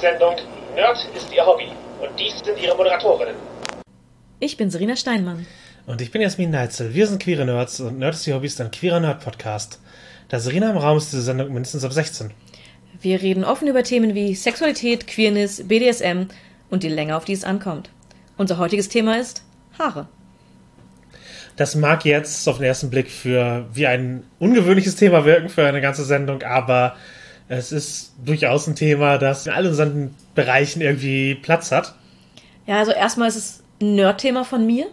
Sendung Nerd ist Ihr Hobby und dies sind Ihre Moderatorinnen. Ich bin Serena Steinmann. Und ich bin Jasmin Neitzel. Wir sind queere Nerds und Nerd ist Ihr Hobby ist ein queerer Nerd-Podcast. Da Serena im Raum ist diese Sendung mindestens ab 16. Wir reden offen über Themen wie Sexualität, Queerness, BDSM und die Länge, auf die es ankommt. Unser heutiges Thema ist Haare. Das mag jetzt auf den ersten Blick für wie ein ungewöhnliches Thema wirken für eine ganze Sendung, aber es ist durchaus ein Thema, das in all unseren Bereichen irgendwie Platz hat. Ja, also erstmal ist es ein Nerd-Thema von mir,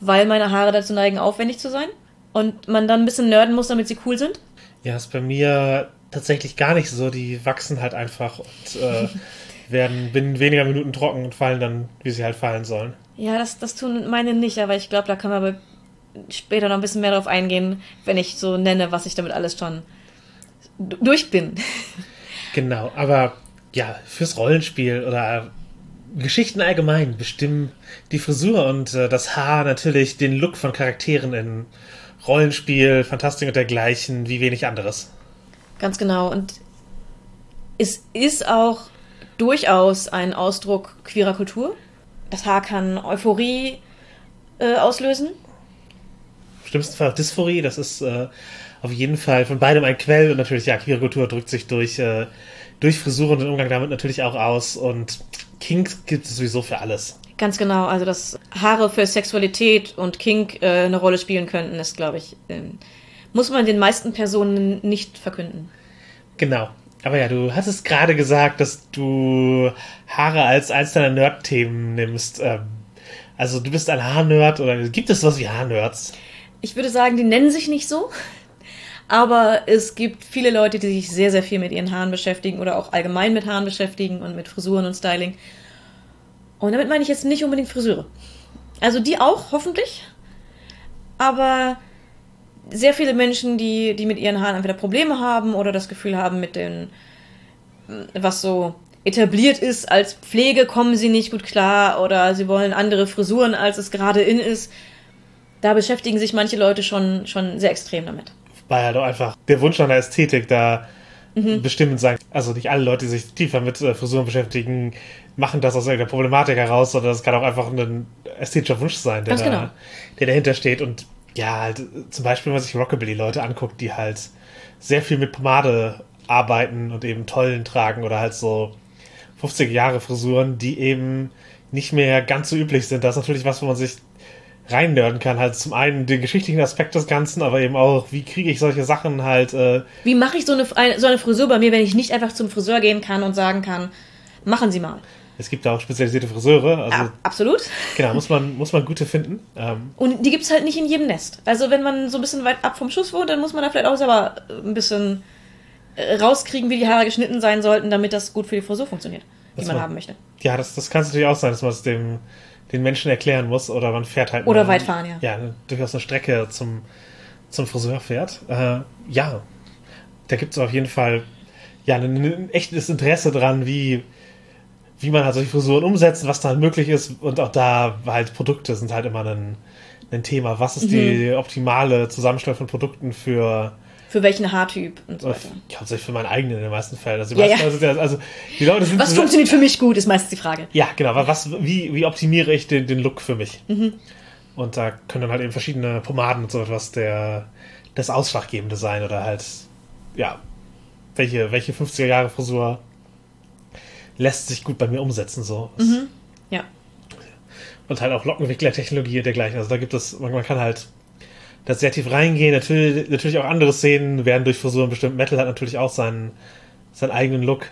weil meine Haare dazu neigen, aufwendig zu sein. Und man dann ein bisschen nerden muss, damit sie cool sind. Ja, ist bei mir tatsächlich gar nicht so. Die wachsen halt einfach und äh, werden binnen weniger Minuten trocken und fallen dann, wie sie halt fallen sollen. Ja, das, das tun meine nicht, aber ich glaube, da kann man aber später noch ein bisschen mehr drauf eingehen, wenn ich so nenne, was ich damit alles schon durch bin. Genau, aber ja, fürs Rollenspiel oder Geschichten allgemein bestimmen die Frisur und äh, das Haar natürlich den Look von Charakteren in Rollenspiel, Fantastik und dergleichen wie wenig anderes. Ganz genau. Und es ist auch durchaus ein Ausdruck queerer Kultur. Das Haar kann Euphorie äh, auslösen. Im schlimmsten Fall Dysphorie, das ist äh, auf jeden Fall von beidem ein Quell und natürlich, ja, queere Kultur drückt sich durch, äh, durch Frisur und den Umgang damit natürlich auch aus und Kink gibt es sowieso für alles. Ganz genau, also dass Haare für Sexualität und Kink äh, eine Rolle spielen könnten, ist, glaube ich, ähm, muss man den meisten Personen nicht verkünden. Genau. Aber ja, du hattest gerade gesagt, dass du Haare als eins deiner Nerd-Themen nimmst. Ähm, also du bist ein Haarnerd oder gibt es was wie Haarnerds? Ich würde sagen, die nennen sich nicht so. Aber es gibt viele Leute, die sich sehr, sehr viel mit ihren Haaren beschäftigen oder auch allgemein mit Haaren beschäftigen und mit Frisuren und Styling. Und damit meine ich jetzt nicht unbedingt Friseure. Also die auch, hoffentlich. Aber sehr viele Menschen, die, die mit ihren Haaren entweder Probleme haben oder das Gefühl haben, mit den, was so etabliert ist als Pflege, kommen sie nicht gut klar oder sie wollen andere Frisuren, als es gerade in ist. Da beschäftigen sich manche Leute schon, schon sehr extrem damit. Weil halt auch einfach der Wunsch nach der Ästhetik da mhm. bestimmend sein. Also nicht alle Leute, die sich tiefer mit äh, Frisuren beschäftigen, machen das aus irgendeiner Problematik heraus, sondern das kann auch einfach ein ästhetischer Wunsch sein, der, da, genau. der dahinter steht. Und ja, halt, zum Beispiel, wenn man sich Rockabilly-Leute anguckt, die halt sehr viel mit Pomade arbeiten und eben Tollen tragen oder halt so 50 Jahre Frisuren, die eben nicht mehr ganz so üblich sind. Das ist natürlich was, wo man sich reinnörden kann. Halt zum einen den geschichtlichen Aspekt des Ganzen, aber eben auch, wie kriege ich solche Sachen halt. Äh wie mache ich so eine, so eine Frisur bei mir, wenn ich nicht einfach zum Friseur gehen kann und sagen kann, machen Sie mal. Es gibt da auch spezialisierte Friseure. Also, ja, absolut. Genau, muss man, muss man gute finden. Ähm, und die gibt es halt nicht in jedem Nest. Also wenn man so ein bisschen weit ab vom Schuss wohnt, dann muss man da vielleicht auch selber ein bisschen äh, rauskriegen, wie die Haare geschnitten sein sollten, damit das gut für die Frisur funktioniert, die man, man, haben möchte. Ja, das, das kann es natürlich auch sein, dass man es dem, den Menschen erklären muss oder man fährt halt. Oder mal, weit fahren, ja. Ja, durchaus eine Strecke zum, zum Friseur fährt. Äh, ja, da gibt es auf jeden Fall ja, ein, ein echtes Interesse dran, wie wie man halt solche Frisuren umsetzt, was da halt möglich ist. Und auch da halt Produkte sind halt immer ein, ein Thema. Was ist mhm. die optimale Zusammenstellung von Produkten für für welchen Haartyp und so weiter. Ja, hauptsächlich für meinen eigenen in den meisten Fällen. Also, die ja, meisten, ja. Also, die Leute sind was so, funktioniert für mich gut, ist meistens die Frage. Ja, genau. Was, wie, wie optimiere ich den, den Look für mich? Mhm. Und da können dann halt eben verschiedene Pomaden und so etwas der, das Ausschlaggebende sein oder halt, ja, welche, welche 50er Jahre Frisur lässt sich gut bei mir umsetzen. So. Mhm. Ja. Und halt auch Lockenwickler-Technologie und dergleichen. Also da gibt es, man, man kann halt da sehr tief reingehen. Natürlich, natürlich auch andere Szenen werden durch Frisuren bestimmt. Metal hat natürlich auch seinen, seinen eigenen Look.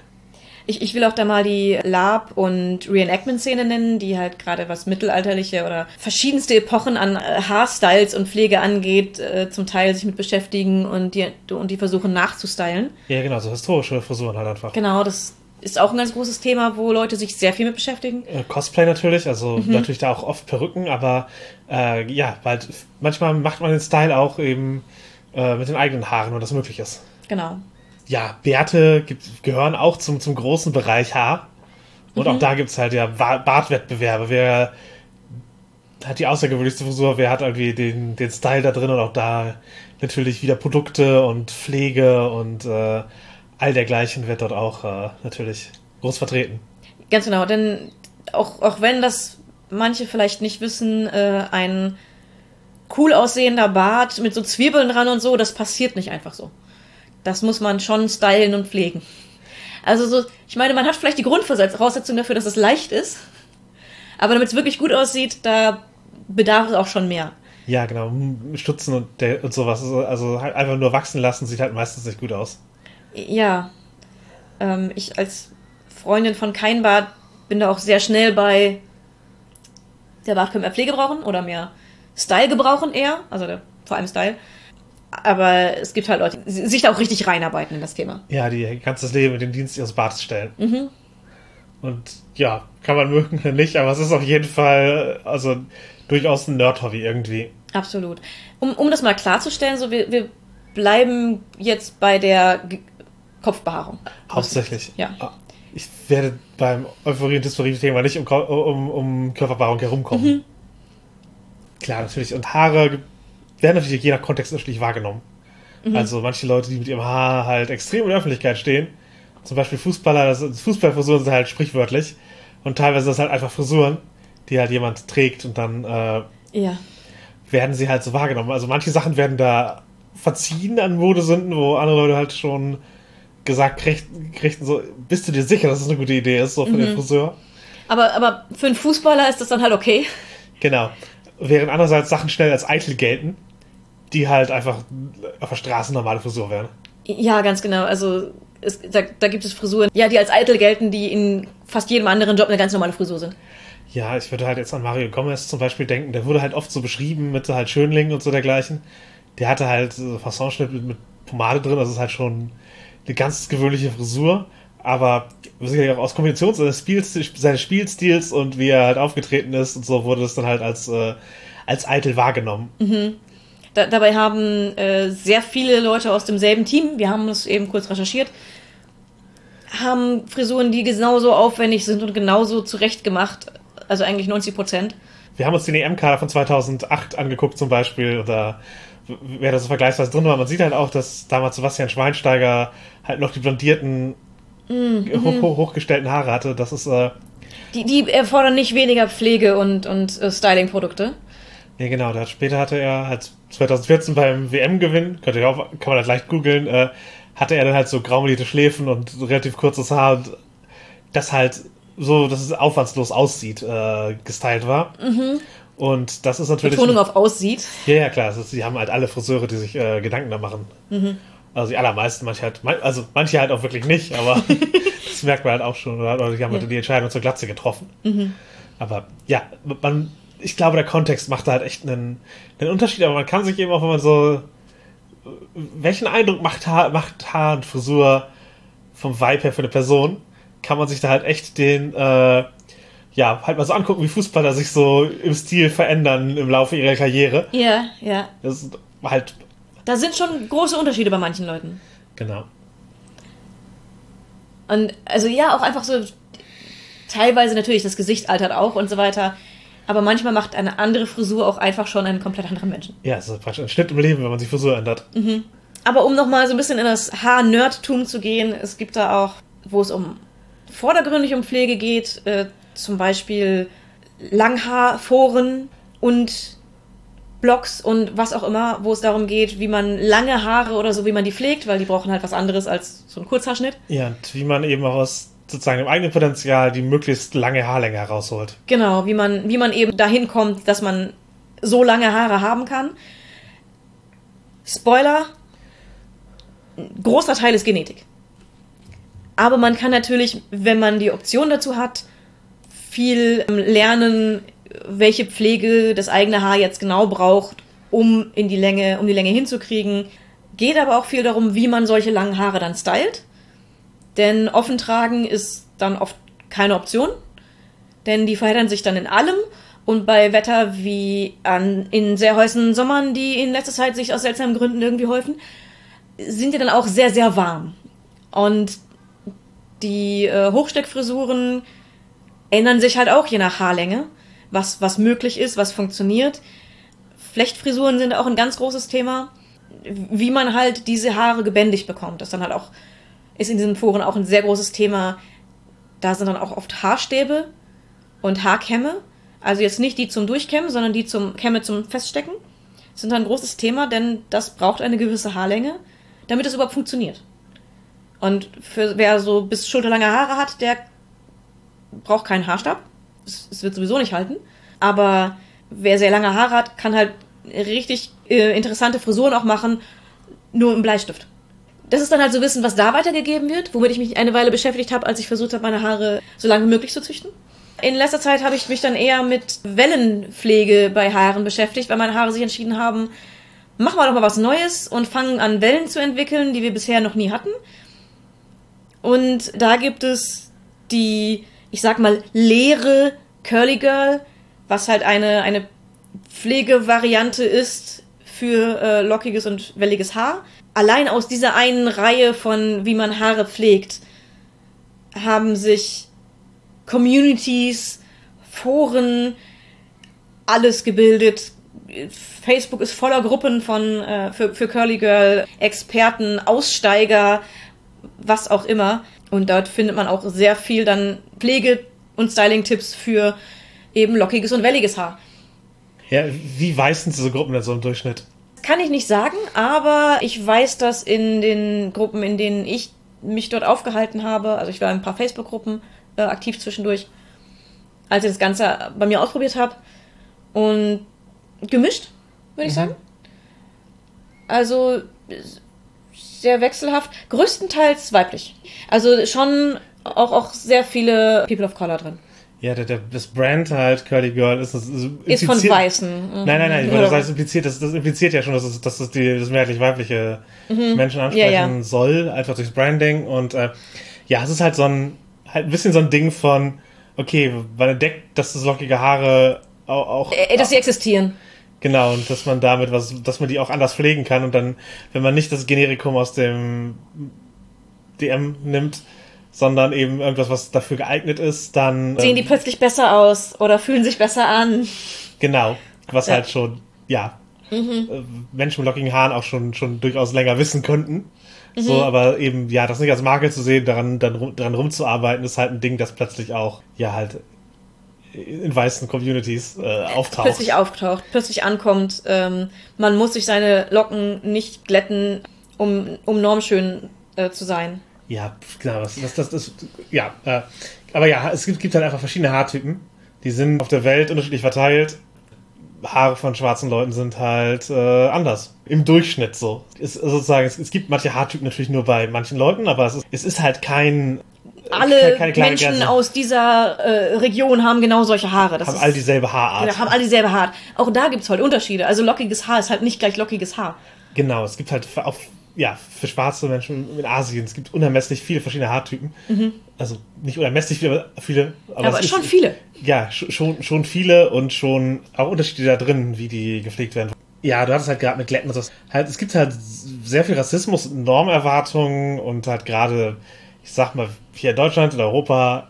Ich, ich will auch da mal die Lab- und Reenactment-Szene nennen, die halt gerade was mittelalterliche oder verschiedenste Epochen an äh, Haarstyles und Pflege angeht, äh, zum Teil sich mit beschäftigen und die, und die versuchen nachzustylen. Ja, genau, so historische Frisuren halt einfach. Genau, das, ist auch ein ganz großes Thema, wo Leute sich sehr viel mit beschäftigen. Äh, Cosplay natürlich, also mhm. natürlich da auch oft Perücken, aber äh, ja, weil manchmal macht man den Style auch eben äh, mit den eigenen Haaren, wo das möglich ist. Genau. Ja, Bärte gibt, gehören auch zum, zum großen Bereich Haar. Und mhm. auch da gibt es halt ja Bartwettbewerbe. Wer hat die außergewöhnlichste Frisur, wer hat irgendwie den, den Style da drin und auch da natürlich wieder Produkte und Pflege und äh, all dergleichen wird dort auch äh, natürlich groß vertreten. Ganz genau, denn auch, auch wenn das manche vielleicht nicht wissen, äh, ein cool aussehender Bart mit so Zwiebeln dran und so, das passiert nicht einfach so. Das muss man schon stylen und pflegen. Also so, ich meine, man hat vielleicht die Grundvoraussetzung dafür, dass es leicht ist. Aber damit es wirklich gut aussieht, da bedarf es auch schon mehr. Ja, genau. Stutzen und, der, und sowas. Also halt einfach nur wachsen lassen, sieht halt meistens nicht gut aus. Ja. Ähm, ich als Freundin von kein Bart bin da auch sehr schnell bei, der Bart können mehr Pflege brauchen oder mehr Style gebrauchen eher. Also der, vor allem Style. Aber es gibt halt Leute, die sich da auch richtig reinarbeiten in das Thema. Ja, die ihr ganzes Leben in den Dienst ihres Bartes stellen. Mhm. Und ja, kann man mögen oder nicht, aber es ist auf jeden Fall, also durchaus ein Nerd-Hobby irgendwie. Absolut. Um, um das mal klarzustellen, so wir, wir bleiben jetzt bei der Kopfbehaarung. Hauptsächlich. Ja. Ah, ich werde beim Euphorie- und Dysphorie-Thema nicht um, um, um Körperbehaarung herumkommen. Mhm. Klar, natürlich. Und Haare werden natürlich je nach Kontext unterschiedlich wahrgenommen. Mhm. Also manche Leute, die mit ihrem Haar halt extrem in der Öffentlichkeit stehen, zum Beispiel Fußballer, das, Fußballfrisuren sind halt sprichwörtlich. Und teilweise ist das halt einfach Frisuren, die halt jemand trägt und dann äh, ja. werden sie halt so wahrgenommen. Also manche Sachen werden da verziehen an Modesünden, wo andere Leute halt schon gesagt kriegten, kriegten so, bist du dir sicher, dass das eine gute Idee ist, so für mhm. den Friseur? Aber, aber für einen Fußballer ist das dann halt okay. Genau. Während andererseits Sachen schnell als eitel gelten, die halt einfach auf der Straße normale Frisur wären. Ja, ganz genau. Also es, da, da, gibt es Frisuren, ja, die als eitel gelten, die in fast jedem anderen Job eine ganz normale Frisur sind. Ja, ich würde halt jetzt an Mario Gomez zum Beispiel denken, der wurde halt oft so beschrieben mit so halt Schönlingen und so dergleichen. Der hatte halt so Fassonschnitt mit, mit Pomade drin, also ist halt schon eine ganz gewöhnliche Frisur, aber sicherlich auch aus Kombination seines, Spiels, seines Spielstils und wie er halt aufgetreten ist und so wurde es dann halt als, äh, als eitel wahrgenommen. Mhm. Da, dabei haben äh, sehr viele Leute aus demselben Team, wir haben das eben kurz recherchiert, haben Frisuren, die genauso aufwendig sind und genauso zurechtgemacht. Also eigentlich 90 Prozent. Wir haben uns den EM-Kader von 2008 angeguckt zum Beispiel. Oder wer da so vergleichsweise drin war. Man sieht halt auch, dass damals Sebastian Schweinsteiger halt noch die blondierten, mhm. hoch, hoch, hochgestellten Haare hatte. Das ist. Äh, die, die erfordern nicht weniger Pflege und, und äh, Styling-Produkte. Ja, genau. Da später hatte er halt 2014 beim WM-Gewinn, könnt ihr auch, kann man halt leicht googeln, äh, hatte er dann halt so graumelierte Schläfen und relativ kurzes Haar und das halt so, dass es aufwandslos aussieht, äh, gestylt war. Mhm. Und das ist natürlich. Betonung auf aussieht. Ja, ja, klar. Also, sie haben halt alle Friseure, die sich äh, Gedanken da machen. Mhm. Also die allermeisten, manche halt, also manche halt auch wirklich nicht, aber das merkt man halt auch schon. Oder, oder die haben ja. halt die Entscheidung zur Glatze getroffen. Mhm. Aber ja, man, ich glaube, der Kontext macht da halt echt einen, einen Unterschied, aber man kann sich eben auch, wenn man so welchen Eindruck macht Haar, macht Haar und Frisur vom Vibe her für eine Person? Kann man sich da halt echt den, äh, ja, halt mal so angucken, wie Fußballer sich so im Stil verändern im Laufe ihrer Karriere. Ja, ja. Das ist halt. Da sind schon große Unterschiede bei manchen Leuten. Genau. Und also ja, auch einfach so teilweise natürlich das Gesicht altert auch und so weiter. Aber manchmal macht eine andere Frisur auch einfach schon einen komplett anderen Menschen. Ja, es ist praktisch ein Schnitt im Leben, wenn man sich Frisur ändert. Mhm. Aber um nochmal so ein bisschen in das Haar-Nerdtum zu gehen, es gibt da auch, wo es um vordergründig um Pflege geht, äh, zum Beispiel Langhaarforen und Blogs und was auch immer, wo es darum geht, wie man lange Haare oder so, wie man die pflegt, weil die brauchen halt was anderes als so ein Kurzhaarschnitt. Ja, und wie man eben auch aus sozusagen im eigenen Potenzial die möglichst lange Haarlänge herausholt. Genau, wie man, wie man eben dahin kommt, dass man so lange Haare haben kann. Spoiler, großer Teil ist Genetik. Aber man kann natürlich, wenn man die Option dazu hat, viel ähm, lernen, welche Pflege das eigene Haar jetzt genau braucht, um in die Länge, um die Länge hinzukriegen. Geht aber auch viel darum, wie man solche langen Haare dann stylt. Denn offen tragen ist dann oft keine Option, denn die verheddern sich dann in allem. Und bei Wetter wie an, in sehr heißen Sommern, die in letzter Zeit sich aus seltsamen Gründen irgendwie häufen, sind die dann auch sehr, sehr warm. Und die äh, Hochsteckfrisuren ändern sich halt auch je nach Haarlänge, was, was möglich ist, was funktioniert. Flechtfrisuren sind auch ein ganz großes Thema. Wie man halt diese Haare gebändigt bekommt, das dann halt auch ist in diesen Foren auch ein sehr großes Thema. Da sind dann auch oft Haarstäbe und Haarkämme. Also jetzt nicht die zum Durchkämmen, sondern die zum Kämme zum Feststecken. Sind ein großes Thema, denn das braucht eine gewisse Haarlänge, damit es überhaupt funktioniert. Und für wer so bis schulterlange Haare hat, der braucht keinen Haarstab. Es, es wird sowieso nicht halten. Aber wer sehr lange Haare hat, kann halt richtig äh, interessante Frisuren auch machen, nur im Bleistift. Das ist dann halt so Wissen, was da weitergegeben wird, womit ich mich eine Weile beschäftigt habe, als ich versucht habe, meine Haare so lange wie möglich zu züchten. In letzter Zeit habe ich mich dann eher mit Wellenpflege bei Haaren beschäftigt, weil meine Haare sich entschieden haben, machen wir doch mal was Neues und fangen an, Wellen zu entwickeln, die wir bisher noch nie hatten. Und da gibt es die, ich sag mal, leere Curly Girl, was halt eine, eine Pflegevariante ist für äh, lockiges und welliges Haar. Allein aus dieser einen Reihe von, wie man Haare pflegt, haben sich Communities, Foren, alles gebildet. Facebook ist voller Gruppen von äh, für, für Curly Girl, Experten, Aussteiger, was auch immer. Und dort findet man auch sehr viel dann Pflege- und Styling-Tipps für eben lockiges und welliges Haar. Ja, wie weiß sind diese Gruppen denn so im Durchschnitt? Kann ich nicht sagen, aber ich weiß, dass in den Gruppen, in denen ich mich dort aufgehalten habe, also ich war in ein paar Facebook-Gruppen äh, aktiv zwischendurch, als ich das Ganze bei mir ausprobiert habe. Und gemischt, würde ich mhm. sagen. Also sehr wechselhaft, größtenteils weiblich. Also schon auch, auch sehr viele People of Color drin. Ja, der, der, das Brand halt, Curly Girl, ist, ist, ist von Weißen. Mhm. Nein, nein, nein, das heißt impliziert, das, das impliziert ja schon, dass es, dass es die, das mehrheitlich-weibliche mhm. Menschen ansprechen ja, ja. soll, einfach durchs Branding. Und äh, ja, es ist halt so ein, halt ein bisschen so ein Ding von, okay, man entdeckt, dass das lockige Haare auch. auch äh, dass sie existieren. Genau, und dass man damit was, dass man die auch anders pflegen kann und dann, wenn man nicht das Generikum aus dem DM nimmt, sondern eben irgendwas, was dafür geeignet ist, dann. Sehen die ähm, plötzlich besser aus oder fühlen sich besser an. Genau, was ja. halt schon, ja, mhm. Äh, Menschen mit lockigen Haaren auch schon, schon durchaus länger wissen könnten. Mhm. So, aber eben, ja, das nicht als Makel zu sehen, daran, dann, daran rumzuarbeiten, ist halt ein Ding, das plötzlich auch, ja, halt in weißen Communities äh, auftaucht. Plötzlich auftaucht, plötzlich ankommt. Ähm, man muss sich seine Locken nicht glätten, um, um normschön äh, zu sein. Ja, genau, das, das, das, das ja. Äh, aber ja, es gibt, gibt halt einfach verschiedene Haartypen. Die sind auf der Welt unterschiedlich verteilt. Haare von schwarzen Leuten sind halt äh, anders. Im Durchschnitt so. Es, sozusagen, es, es, gibt manche Haartypen natürlich nur bei manchen Leuten, aber es ist, es ist halt kein. Alle keine, keine Menschen Grenze. aus dieser äh, Region haben genau solche Haare. Das haben ist, alle dieselbe Haarart. Genau, haben alle dieselbe Haarart. Auch da gibt es halt Unterschiede. Also lockiges Haar ist halt nicht gleich lockiges Haar. Genau, es gibt halt auf ja, für schwarze Menschen in Asien. Es gibt unermesslich viele verschiedene Haartypen. Mhm. Also nicht unermesslich viele, viele aber, aber schon ist, viele. Ja, schon, schon viele und schon auch Unterschiede da drin, wie die gepflegt werden. Ja, du hattest halt gerade mit Glätten so. Halt, es gibt halt sehr viel Rassismus, Normerwartungen und halt gerade, ich sag mal, hier in Deutschland, in Europa,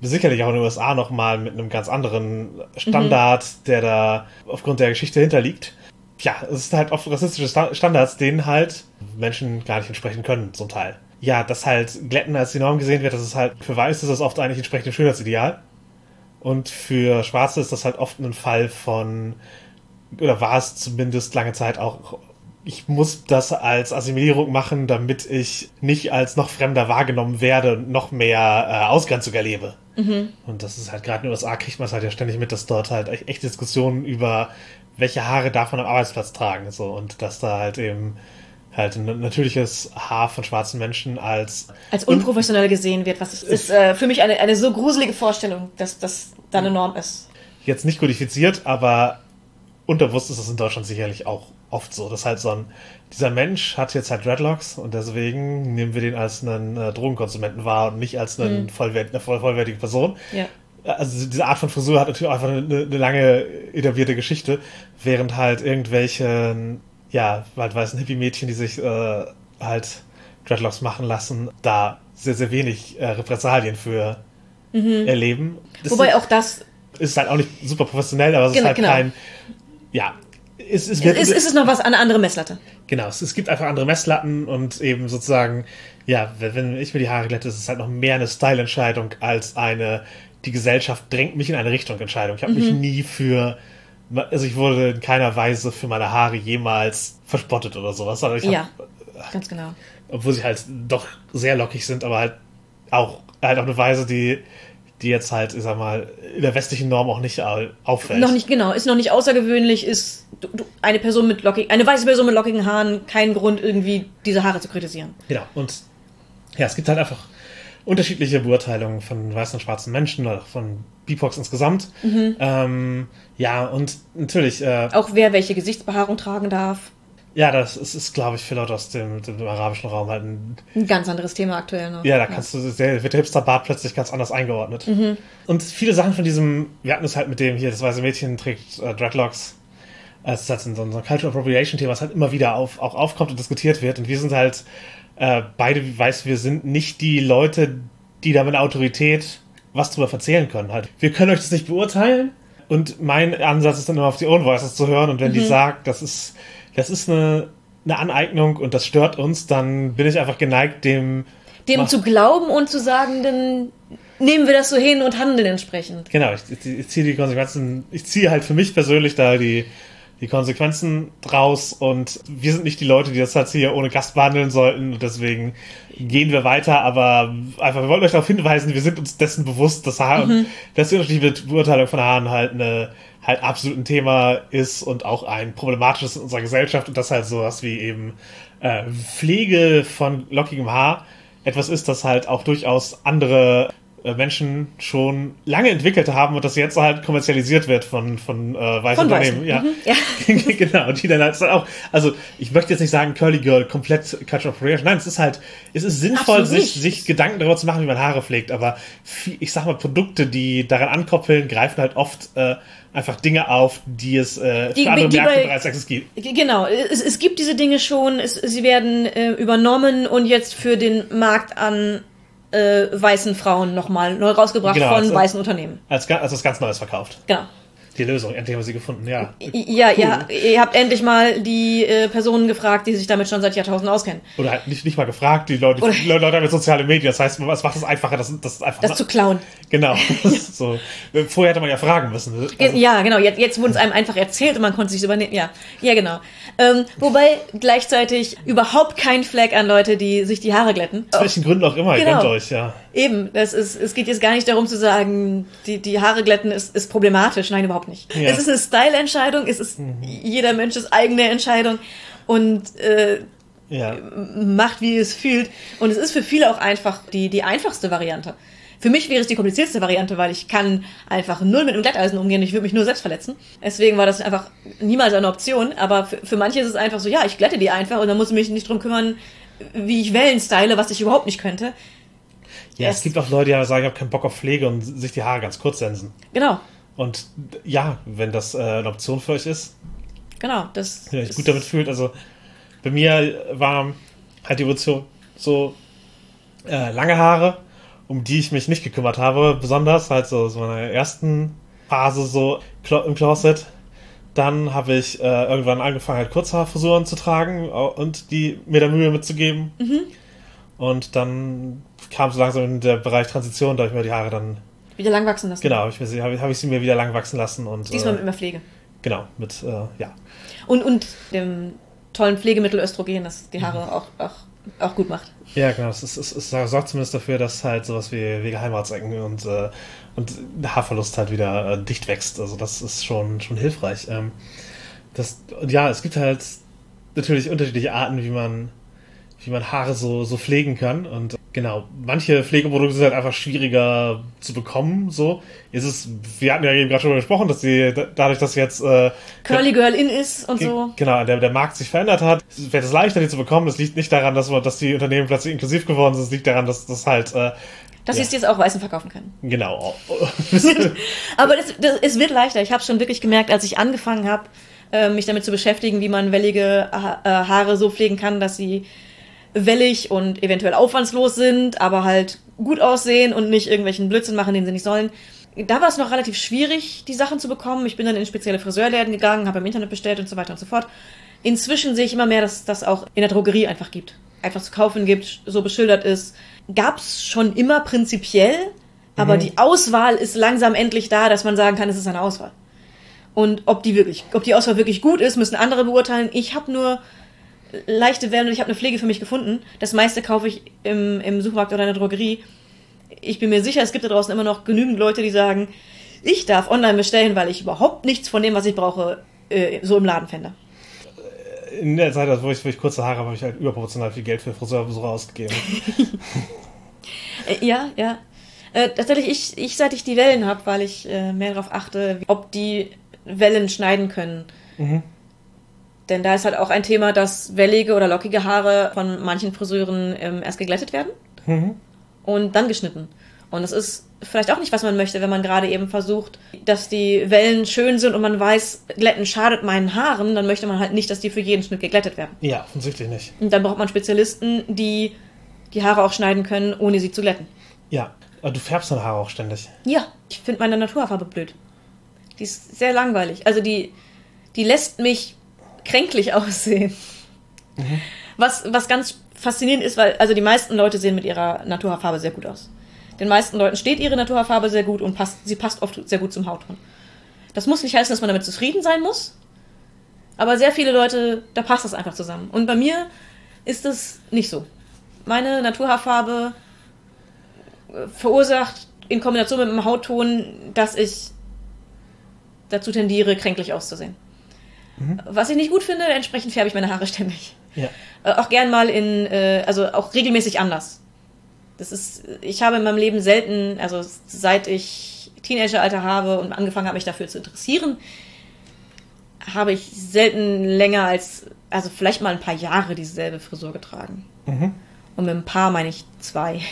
sicherlich auch in den USA nochmal mit einem ganz anderen Standard, mhm. der da aufgrund der Geschichte hinterliegt ja, es ist halt oft rassistische Standards, denen halt Menschen gar nicht entsprechen können, zum Teil. Ja, dass halt Glätten als die Norm gesehen wird, das ist halt, für Weiß ist das oft eigentlich entsprechend Schönheitsideal. Und für Schwarze ist das halt oft ein Fall von, oder war es zumindest lange Zeit auch, ich muss das als Assimilierung machen, damit ich nicht als noch Fremder wahrgenommen werde und noch mehr äh, Ausgrenzung erlebe. Mhm. Und das ist halt gerade in den USA kriegt man es halt ja ständig mit, dass dort halt echt Diskussionen über welche Haare darf man am Arbeitsplatz tragen. So, und dass da halt eben halt ein natürliches Haar von schwarzen Menschen als als unprofessionell gesehen wird, was ist, ist äh, für mich eine, eine so gruselige Vorstellung, dass das da eine Norm ist. Jetzt nicht kodifiziert, aber unterbewusst ist das in Deutschland sicherlich auch oft so. dass halt so ein, dieser Mensch hat jetzt halt Dreadlocks und deswegen nehmen wir den als einen äh, Drogenkonsumenten wahr und nicht als einen mhm. vollwert, eine voll, vollwertige Person. Ja also diese Art von Frisur hat natürlich auch einfach eine, eine lange etablierte Geschichte, während halt irgendwelche, ja, halt weißen Hippie-Mädchen, die sich äh, halt Dreadlocks machen lassen, da sehr, sehr wenig äh, Repressalien für mhm. erleben. Das Wobei auch das ist halt auch nicht super professionell, aber es genau, ist halt genau. kein, ja, es, es, wird, es, es ist noch was, eine andere Messlatte. Genau, es, es gibt einfach andere Messlatten und eben sozusagen, ja, wenn, ich mir die Haare glätte, ist es halt noch mehr eine Style-Entscheidung als eine, die Gesellschaft drängt mich in eine Richtung Entscheidung. Ich habe mich nie für, also ich wurde in keiner Weise für meine Haare jemals verspottet oder sowas. Also ich hab, Ja, ganz genau. obwohl sie halt doch sehr lockig sind, aber halt auch halt auf eine Weise, die, die jetzt halt, ich sag mal, in der westlichen Norm auch nicht au- auffällt. Noch nicht, genau, ist noch nicht außergewöhnlich, ist eine Person mit lockig, eine weiße Person mit lockigen Haaren kein Grund, irgendwie diese Haare zu kritisieren. Genau. Und ja, es gibt halt einfach unterschiedliche Beurteilungen von weißen und schwarzen Menschen oder von BIPOX insgesamt. Mhm. Ähm, ja, und natürlich, äh, Auch wer welche Gesichtsbehaarung tragen darf. Ja, das ist, ist glaube ich, für Leute aus dem, dem arabischen Raum halt ein Ein ganz anderes Thema aktuell noch. Ja, da kannst du, der, wird der Hipsterbart plötzlich ganz anders eingeordnet. Mhm. Und viele Sachen von diesem, wir hatten es halt mit dem hier, das weiße Mädchen trägt äh, Dreadlocks. Es ist halt so ein, so ein Cultural Appropriation-Thema, was halt immer wieder auf, auch aufkommt und diskutiert wird. Und wir sind halt äh, beide, weiß, wir sind nicht die Leute, die da mit Autorität was drüber erzählen können. Halt. Wir können euch das nicht beurteilen. Und mein Ansatz ist dann immer auf die Own Voices zu hören. Und wenn Mhm. die sagt, das ist, das ist eine, eine Aneignung und das stört uns, dann bin ich einfach geneigt, dem Dem Mach- zu glauben und zu sagen, dann nehmen wir das so hin und handeln entsprechend. Genau, ich, ich, ich ziehe die Konsequenzen, ich ziehe halt für mich persönlich da die, die Konsequenzen draus. Und wir sind nicht die Leute, die das halt hier ohne Gast behandeln sollten. Und deswegen gehen wir weiter, aber einfach, wir wollten euch darauf hinweisen, wir sind uns dessen bewusst, dass Haar, dass die unterschiedliche Beurteilung von Haaren halt eine, halt absolut ein Thema ist und auch ein problematisches in unserer Gesellschaft und das halt sowas wie eben äh, Pflege von lockigem Haar etwas ist, das halt auch durchaus andere Menschen schon lange entwickelt haben und das jetzt halt kommerzialisiert wird von, von äh, weißen Von Unternehmen. Weißen. Ja. Mhm, ja. genau, die dann halt auch, also ich möchte jetzt nicht sagen, Curly Girl komplett Cultural Appropriation. Nein, es ist halt, es ist sinnvoll, sich, sich Gedanken darüber zu machen, wie man Haare pflegt, aber viel, ich sag mal, Produkte, die daran ankoppeln, greifen halt oft äh, einfach Dinge auf, die es äh, Die- für andere Märkte bei- bereits existieren. G- Genau, es, es gibt diese Dinge schon, es, sie werden äh, übernommen und jetzt für den Markt an äh, weißen Frauen nochmal neu rausgebracht Genau, von also- weißen Unternehmen. Als, als was ganz Neues verkauft. Genau. Die Lösung, endlich haben wir sie gefunden, ja. Ja, ja, ihr habt endlich mal die äh, Personen gefragt, die sich damit schon seit Jahrtausenden auskennen. Oder halt nicht, nicht mal gefragt, die Leute, Oder- die Leute haben jetzt soziale Medien, das heißt, was macht es einfacher, das, das einfach. Das zu klauen. genau. So. Vorher hätte man ja fragen müssen. Also, ja, genau. Jetzt, jetzt wurde es einem einfach erzählt und man konnte sich übernehmen. Ja, ja, genau. Ähm, wobei gleichzeitig überhaupt kein Flag an Leute, die sich die Haare glätten. Aus welchen Gründen auch immer, ihr Genau. kennt euch, ja. Eben, das ist, es geht jetzt gar nicht darum zu sagen, die, die Haare glätten ist, ist problematisch. Nein, überhaupt nicht. Ja. Es ist eine Style-Entscheidung, es ist jeder Mensches eigene Entscheidung und äh, Ja. macht, wie es fühlt. Und es ist für viele auch einfach die, die einfachste Variante. Für mich wäre es die komplizierteste Variante, weil ich kann einfach null mit einem Glätteisen umgehen. Ich würde mich nur selbst verletzen. Deswegen war das einfach niemals eine Option. Aber für, für manche ist es einfach so, ja, ich glätte die einfach und dann muss ich mich nicht drum kümmern, wie ich Wellen style, was ich überhaupt nicht könnte. Ja, Es- gibt auch Leute, die sagen, ich habe keinen Bock auf Pflege und sich die Haare ganz kurz sensen. Genau, Und ja, wenn das äh, eine Option für euch ist, genau. Das wenn ihr euch gut damit fühlt. Also bei mir war halt die Evolution so äh, lange Haare, um die ich mich nicht gekümmert habe, besonders halt so, so meiner ersten Phase so im Closet. Dann habe ich äh, irgendwann angefangen, halt Kurzhaarfrisuren zu tragen und die mir da Mühe mitzugeben. Mhm. Und dann kam so langsam in der Bereich Transition, da habe ich mir die Haare dann, wieder lang wachsen lassen. genau, habe ich, habe ich, habe ich sie mir wieder lang wachsen lassen und Diesmal äh, mit mehr Pflege. genau, mit, äh, ja. Und, und dem tollen Pflegemittel Östrogen, das die Haare auch, auch, auch gut macht. Ja, genau. Es, ist, es, es sorgt zumindest dafür, dass halt sowas wie, wie Geheimratsecken und, äh, und Haarverlust halt wieder äh, dicht wächst. Also das ist schon, schon hilfreich. Ähm, das, ja, es gibt halt natürlich unterschiedliche Arten, wie man, wie man Haare so, so pflegen kann. Und genau, manche Pflegeprodukte sind halt einfach schwieriger zu bekommen. So ist es, wir hatten ja eben gerade schon gesprochen, dass die dadurch, dass jetzt äh, Curly Girl in ist und so. Genau, der, der Markt sich verändert hat, wird es leichter, die zu bekommen. Das liegt nicht daran, dass, man, dass die Unternehmen plötzlich inklusiv geworden sind. Es liegt daran, dass das halt, äh, Dass Ja. sie es jetzt auch Weißen verkaufen können. genau. Aber das, das, es wird leichter. Ich habe schon wirklich gemerkt, als ich angefangen habe, äh, mich damit zu beschäftigen, wie man wellige äh, Haare so pflegen kann, dass sie wellig und eventuell aufwandslos sind, aber halt gut aussehen und nicht irgendwelchen Blödsinn machen, den sie nicht sollen. Da war es noch relativ schwierig, die Sachen zu bekommen. Ich bin dann in spezielle Friseurläden gegangen, habe im Internet bestellt und so weiter und so fort. inzwischen sehe ich immer mehr, dass das auch in der Drogerie einfach gibt. Einfach zu kaufen gibt, so beschildert ist. Gab es schon immer prinzipiell, aber Mhm. die Auswahl ist langsam endlich da, dass man sagen kann, es ist eine Auswahl. Und ob die wirklich, ob die Auswahl wirklich gut ist, müssen andere beurteilen. Ich habe nur leichte Wellen und ich habe eine Pflege für mich gefunden. Das meiste kaufe ich im, im Supermarkt oder in der Drogerie. Ich bin mir sicher, es gibt da draußen immer noch genügend Leute, die sagen, ich darf online bestellen, weil ich überhaupt nichts von dem, was ich brauche, äh, so im Laden finde. In der Zeit, wo ich, wo ich kurze Haare habe, habe ich halt überproportional viel Geld für Friseurbesuche ausgegeben. Äh, ja, ja. Äh, tatsächlich, ich, ich, seit ich die Wellen habe, weil ich äh, mehr darauf achte, ob die Wellen schneiden können. Mhm. Denn da ist halt auch ein Thema, dass wellige oder lockige Haare von manchen Friseuren ähm, erst geglättet werden Mhm. und dann geschnitten. Und das ist vielleicht auch nicht, was man möchte, wenn man gerade eben versucht, dass die Wellen schön sind und man weiß, Glätten schadet meinen Haaren, dann möchte man halt nicht, dass die für jeden Schnitt geglättet werden. Ja, offensichtlich nicht. Und dann braucht man Spezialisten, die die Haare auch schneiden können, ohne sie zu glätten. Ja, aber du färbst deine Haare auch ständig. Ja, ich finde meine Naturfarbe blöd. Die ist sehr langweilig. Also die, die lässt mich kränklich aussehen. Was, was ganz faszinierend ist, weil also die meisten Leute sehen mit ihrer Naturhaarfarbe sehr gut aus. Den meisten Leuten steht ihre Naturhaarfarbe sehr gut und passt, sie passt oft sehr gut zum Hautton. Das muss nicht heißen, dass man damit zufrieden sein muss. Aber sehr viele Leute, da passt das einfach zusammen. Und bei mir ist es nicht so. Meine Naturhaarfarbe äh, verursacht in Kombination mit dem Hautton, dass ich dazu tendiere, kränklich auszusehen. Was ich nicht gut finde, entsprechend färbe ich meine Haare ständig. Ja. Äh, auch gern mal in, äh, also auch regelmäßig anders. Das ist, ich habe in meinem Leben selten, also seit ich Teenageralter habe und angefangen habe, mich dafür zu interessieren, habe ich selten länger als, also vielleicht mal ein paar Jahre dieselbe Frisur getragen. Mhm. Und mit ein paar meine ich zwei.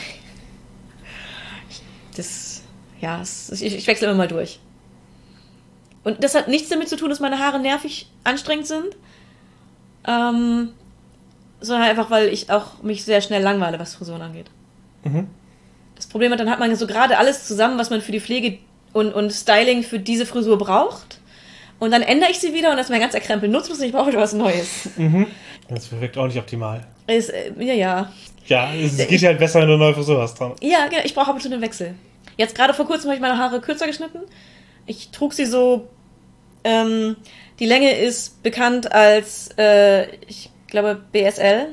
Das, ja, ich, ich wechsle immer mal durch. Und das hat nichts damit zu tun, dass meine Haare nervig anstrengend sind. Ähm, sondern einfach, weil ich auch mich sehr schnell langweile, was Frisuren angeht. Mhm. Das Problem ist, dann hat man so gerade alles zusammen, was man für die Pflege und, und Styling für diese Frisur braucht. Und dann ändere ich sie wieder und das ist mein ganzer Krempel nutzlos und ich brauche wieder was Neues. Das wirkt auch nicht optimal. Ist, äh, ja, ja. Ja, es geht ja halt besser, wenn du eine neue Frisur hast dran. Ja, genau, ich brauche ab und zu einen Wechsel. Jetzt gerade vor kurzem habe ich meine Haare kürzer geschnitten. Ich trug sie so. Ähm, die Länge ist bekannt als, äh, ich glaube, BSL.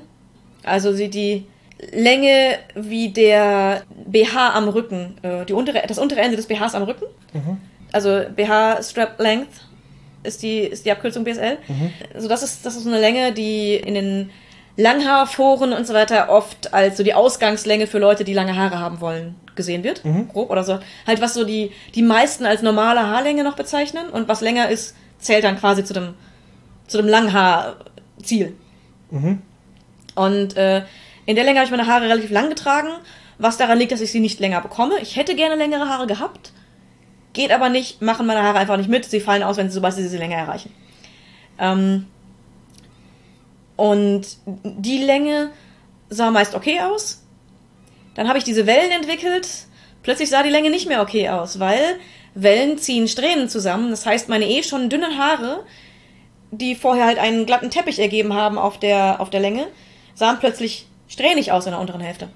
Also sie die Länge wie der BH am Rücken. Äh, die untere, das untere Ende des BHs am Rücken. Also BH Strap Length ist die, ist die Abkürzung BSL. Also das ist, das ist so eine Länge, die in den Langhaarforen und so weiter oft als so die Ausgangslänge für Leute, die lange Haare haben wollen, gesehen wird. Grob oder so. Halt, was so die, die meisten als normale Haarlänge noch bezeichnen und was länger ist, zählt dann quasi zu dem, zu dem Langhaarziel. Und äh, in der Länge habe ich meine Haare relativ lang getragen, was daran liegt, dass ich sie nicht länger bekomme. Ich hätte gerne längere Haare gehabt, geht aber nicht, machen meine Haare einfach nicht mit. Sie fallen aus, wenn sie, sobald sie diese Länge erreichen. Ähm, und die Länge sah meist okay aus. Dann habe ich diese Wellen entwickelt. Plötzlich sah die Länge nicht mehr okay aus, weil Wellen ziehen Strähnen zusammen. Das heißt, meine eh schon dünnen Haare, die vorher halt einen glatten Teppich ergeben haben auf der, auf der Länge, sahen plötzlich strähnig aus in der unteren Hälfte.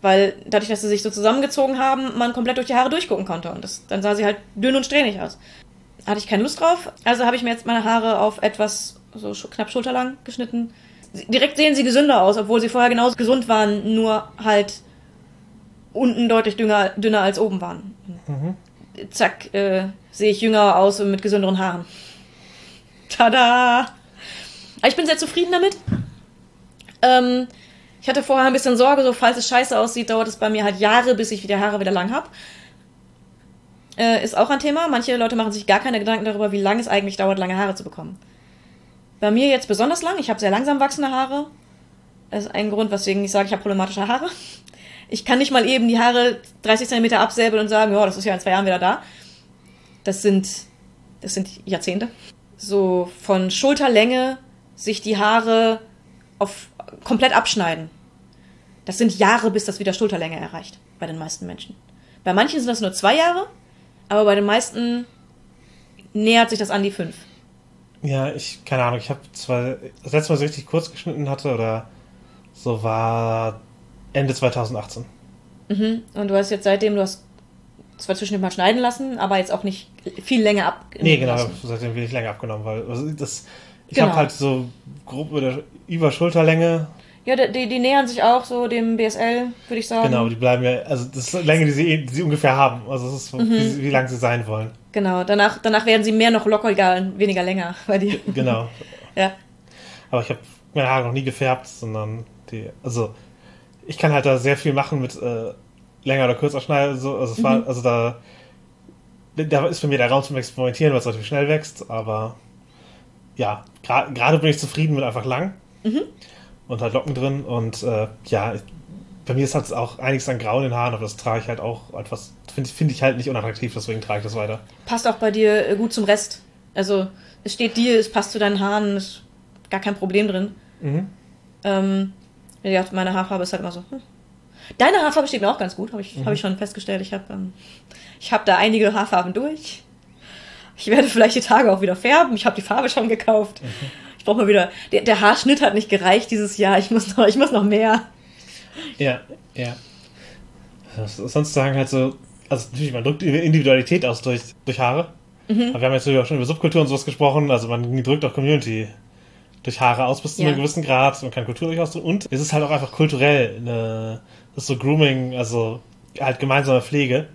Weil dadurch, dass sie sich so zusammengezogen haben, man komplett durch die Haare durchgucken konnte. Und das, dann sah sie halt dünn und strähnig aus. Hatte ich keine Lust drauf. Also habe ich mir jetzt meine Haare auf etwas so knapp schulterlang geschnitten. Direkt sehen sie gesünder aus, obwohl sie vorher genauso gesund waren, nur halt unten deutlich dünner, dünner als oben waren. Zack, äh, sehe ich jünger aus und mit gesünderen Haaren. Tada! Aber ich bin sehr zufrieden damit. Ähm, ich hatte vorher ein bisschen Sorge, so falls es scheiße aussieht, dauert es bei mir halt Jahre, bis ich die Haare wieder lang habe. Äh, ist auch ein Thema. Manche Leute machen sich gar keine Gedanken darüber, wie lange es eigentlich dauert, lange Haare zu bekommen. Bei mir jetzt besonders lang. Ich habe sehr langsam wachsende Haare. Das ist ein Grund, weswegen ich sage, ich habe problematische Haare. Ich kann nicht mal eben die Haare 30 cm absäbeln und sagen, ja, das ist ja in zwei Jahren wieder da. Das sind, das sind Jahrzehnte. So von Schulterlänge sich die Haare auf komplett abschneiden. Das sind Jahre, bis das wieder Schulterlänge erreicht. Bei den meisten Menschen. Bei manchen sind das nur zwei Jahre, aber bei den meisten nähert sich das an die fünf. Ja, ich, keine Ahnung, ich habe zwar das letzte Mal so richtig kurz geschnitten hatte oder so war Ende 2018. Mhm. Und du hast jetzt seitdem, du hast zwar zwischendurch mal schneiden lassen, aber jetzt auch nicht viel länger ab. Nee, genau, seitdem bin ich länger abgenommen, weil also das, ich Genau. habe halt so grob über, über Schulterlänge, Ja, die, die nähern sich auch so dem BSL, würde ich sagen. genau, die bleiben ja, also das ist die Länge, die sie, die sie ungefähr haben, also das ist so, wie, wie lang sie sein wollen. Genau, danach, danach werden sie mehr noch lockerer und weniger länger bei dir. Genau. Ja. Aber ich habe meine Haare noch nie gefärbt, sondern die, also ich kann halt da sehr viel machen mit äh, länger oder kürzer schneiden. So, also, es war, also da, da ist bei mir der Raum zum Experimentieren, weil es natürlich schnell wächst, aber ja, gerade bin ich zufrieden mit einfach lang und halt Locken drin und äh, ja, ich, bei mir ist halt auch einiges an Grau in den Haaren, aber das trage ich halt auch etwas, finde find ich halt nicht unattraktiv, deswegen trage ich das weiter. Passt auch bei dir äh, gut zum Rest. Also, es steht dir, es passt zu deinen Haaren, ist gar kein Problem drin. Mhm. Ähm, wie gesagt, meine Haarfarbe ist halt immer so. Hm. Deine Haarfarbe steht mir auch ganz gut, habe ich, hab ich schon festgestellt. Ich habe ähm, ich hab da einige Haarfarben durch. Ich werde vielleicht die Tage auch wieder färben. Ich habe die Farbe schon gekauft. Ich brauche mal wieder. Der, der Haarschnitt hat nicht gereicht dieses Jahr. Ich muss noch, ich muss noch mehr. Ja, ja. Sonst sagen halt so, also natürlich, man drückt Individualität aus durch, durch Haare. Aber wir haben jetzt schon über Subkultur und sowas gesprochen, also man drückt auch Community durch Haare aus bis zu Ja. einem gewissen Grad. Man kann Kultur durch ausdrücken und es ist halt auch einfach kulturell eine, das ist so Grooming, also halt gemeinsame Pflege,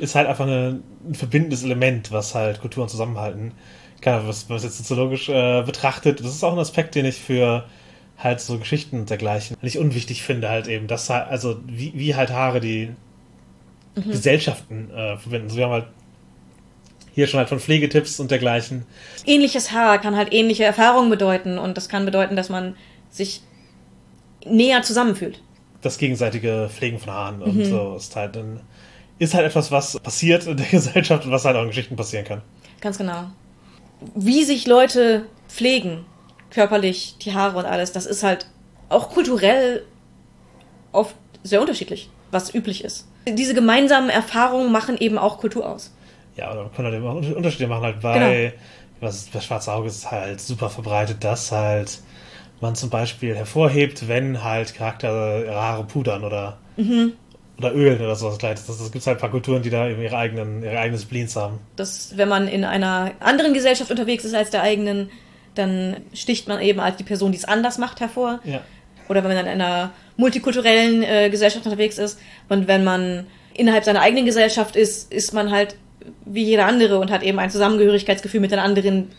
ist halt einfach eine, ein verbindendes Element, was halt Kulturen zusammenhalten kann. Was, wenn man es jetzt soziologisch äh, betrachtet, das ist auch ein Aspekt, den ich für halt so Geschichten und dergleichen nicht unwichtig finde, halt eben, dass halt, also wie, wie halt Haare die Gesellschaften äh, verbinden. Also wir haben halt hier schon halt von Pflegetipps und dergleichen. Ähnliches Haar kann halt ähnliche Erfahrungen bedeuten und das kann bedeuten, dass man sich näher zusammenfühlt. Das gegenseitige Pflegen von Haaren und so ist halt ein, ist halt etwas, was passiert in der Gesellschaft und was halt auch in Geschichten passieren kann. Ganz genau. Wie sich Leute pflegen, körperlich, die Haare und alles, das ist halt auch kulturell oft sehr unterschiedlich, was üblich ist. Diese gemeinsamen Erfahrungen machen eben auch Kultur aus. Ja, oder man kann halt eben auch Unter- Unterschiede machen, halt bei, was bei Schwarze Auge ist halt super verbreitet, dass halt man zum Beispiel hervorhebt, wenn halt Charaktere ihre Haare pudern oder, oder ölen oder sowas. Das, das gibt halt ein paar Kulturen, die da eben ihre eigenen, ihre eigenen Spleens haben. Dass, wenn man in einer anderen Gesellschaft unterwegs ist als der eigenen, dann sticht man eben als die Person, die es anders macht, hervor. Ja. Oder wenn man in einer multikulturellen äh, Gesellschaft unterwegs ist und wenn man innerhalb seiner eigenen Gesellschaft ist, ist man halt wie jeder andere und hat eben ein Zusammengehörigkeitsgefühl mit den anderen.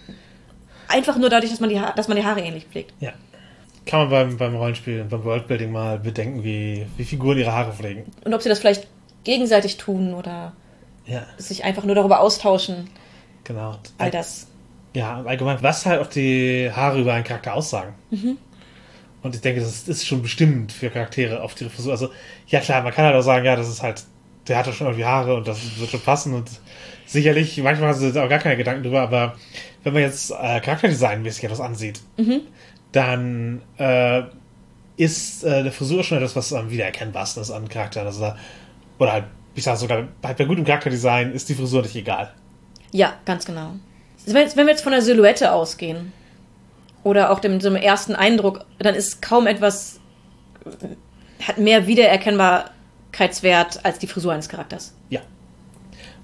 Einfach nur dadurch, dass man die, ha dass man die Haare ähnlich pflegt. Ja. Kann man beim, beim Rollenspiel und beim Worldbuilding mal bedenken, wie, wie Figuren ihre Haare pflegen. Und ob sie das vielleicht gegenseitig tun oder Ja, sich einfach nur darüber austauschen. genau. All das. Ja, allgemein, was halt auch die Haare über einen Charakter aussagen. Und ich denke, das ist schon bestimmt für Charaktere auf die Frisur. Also, ja klar, man kann halt auch sagen, ja, das ist halt, der hat doch schon irgendwie Haare und das wird schon passen und sicherlich, manchmal du jetzt auch gar keine Gedanken drüber, aber wenn man jetzt äh, Charakterdesignmäßig etwas ansieht, dann äh, ist äh, eine Frisur schon etwas, was am wiedererkennbarsten ist an Charakteren. Also da, oder halt, ich sage sogar, halt bei gutem Charakterdesign ist die Frisur nicht egal. Ja, ganz genau. Wenn wir jetzt von der Silhouette ausgehen oder auch dem einem ersten Eindruck, dann ist kaum etwas hat mehr Wiedererkennbarkeitswert als die Frisur eines Charakters. Ja.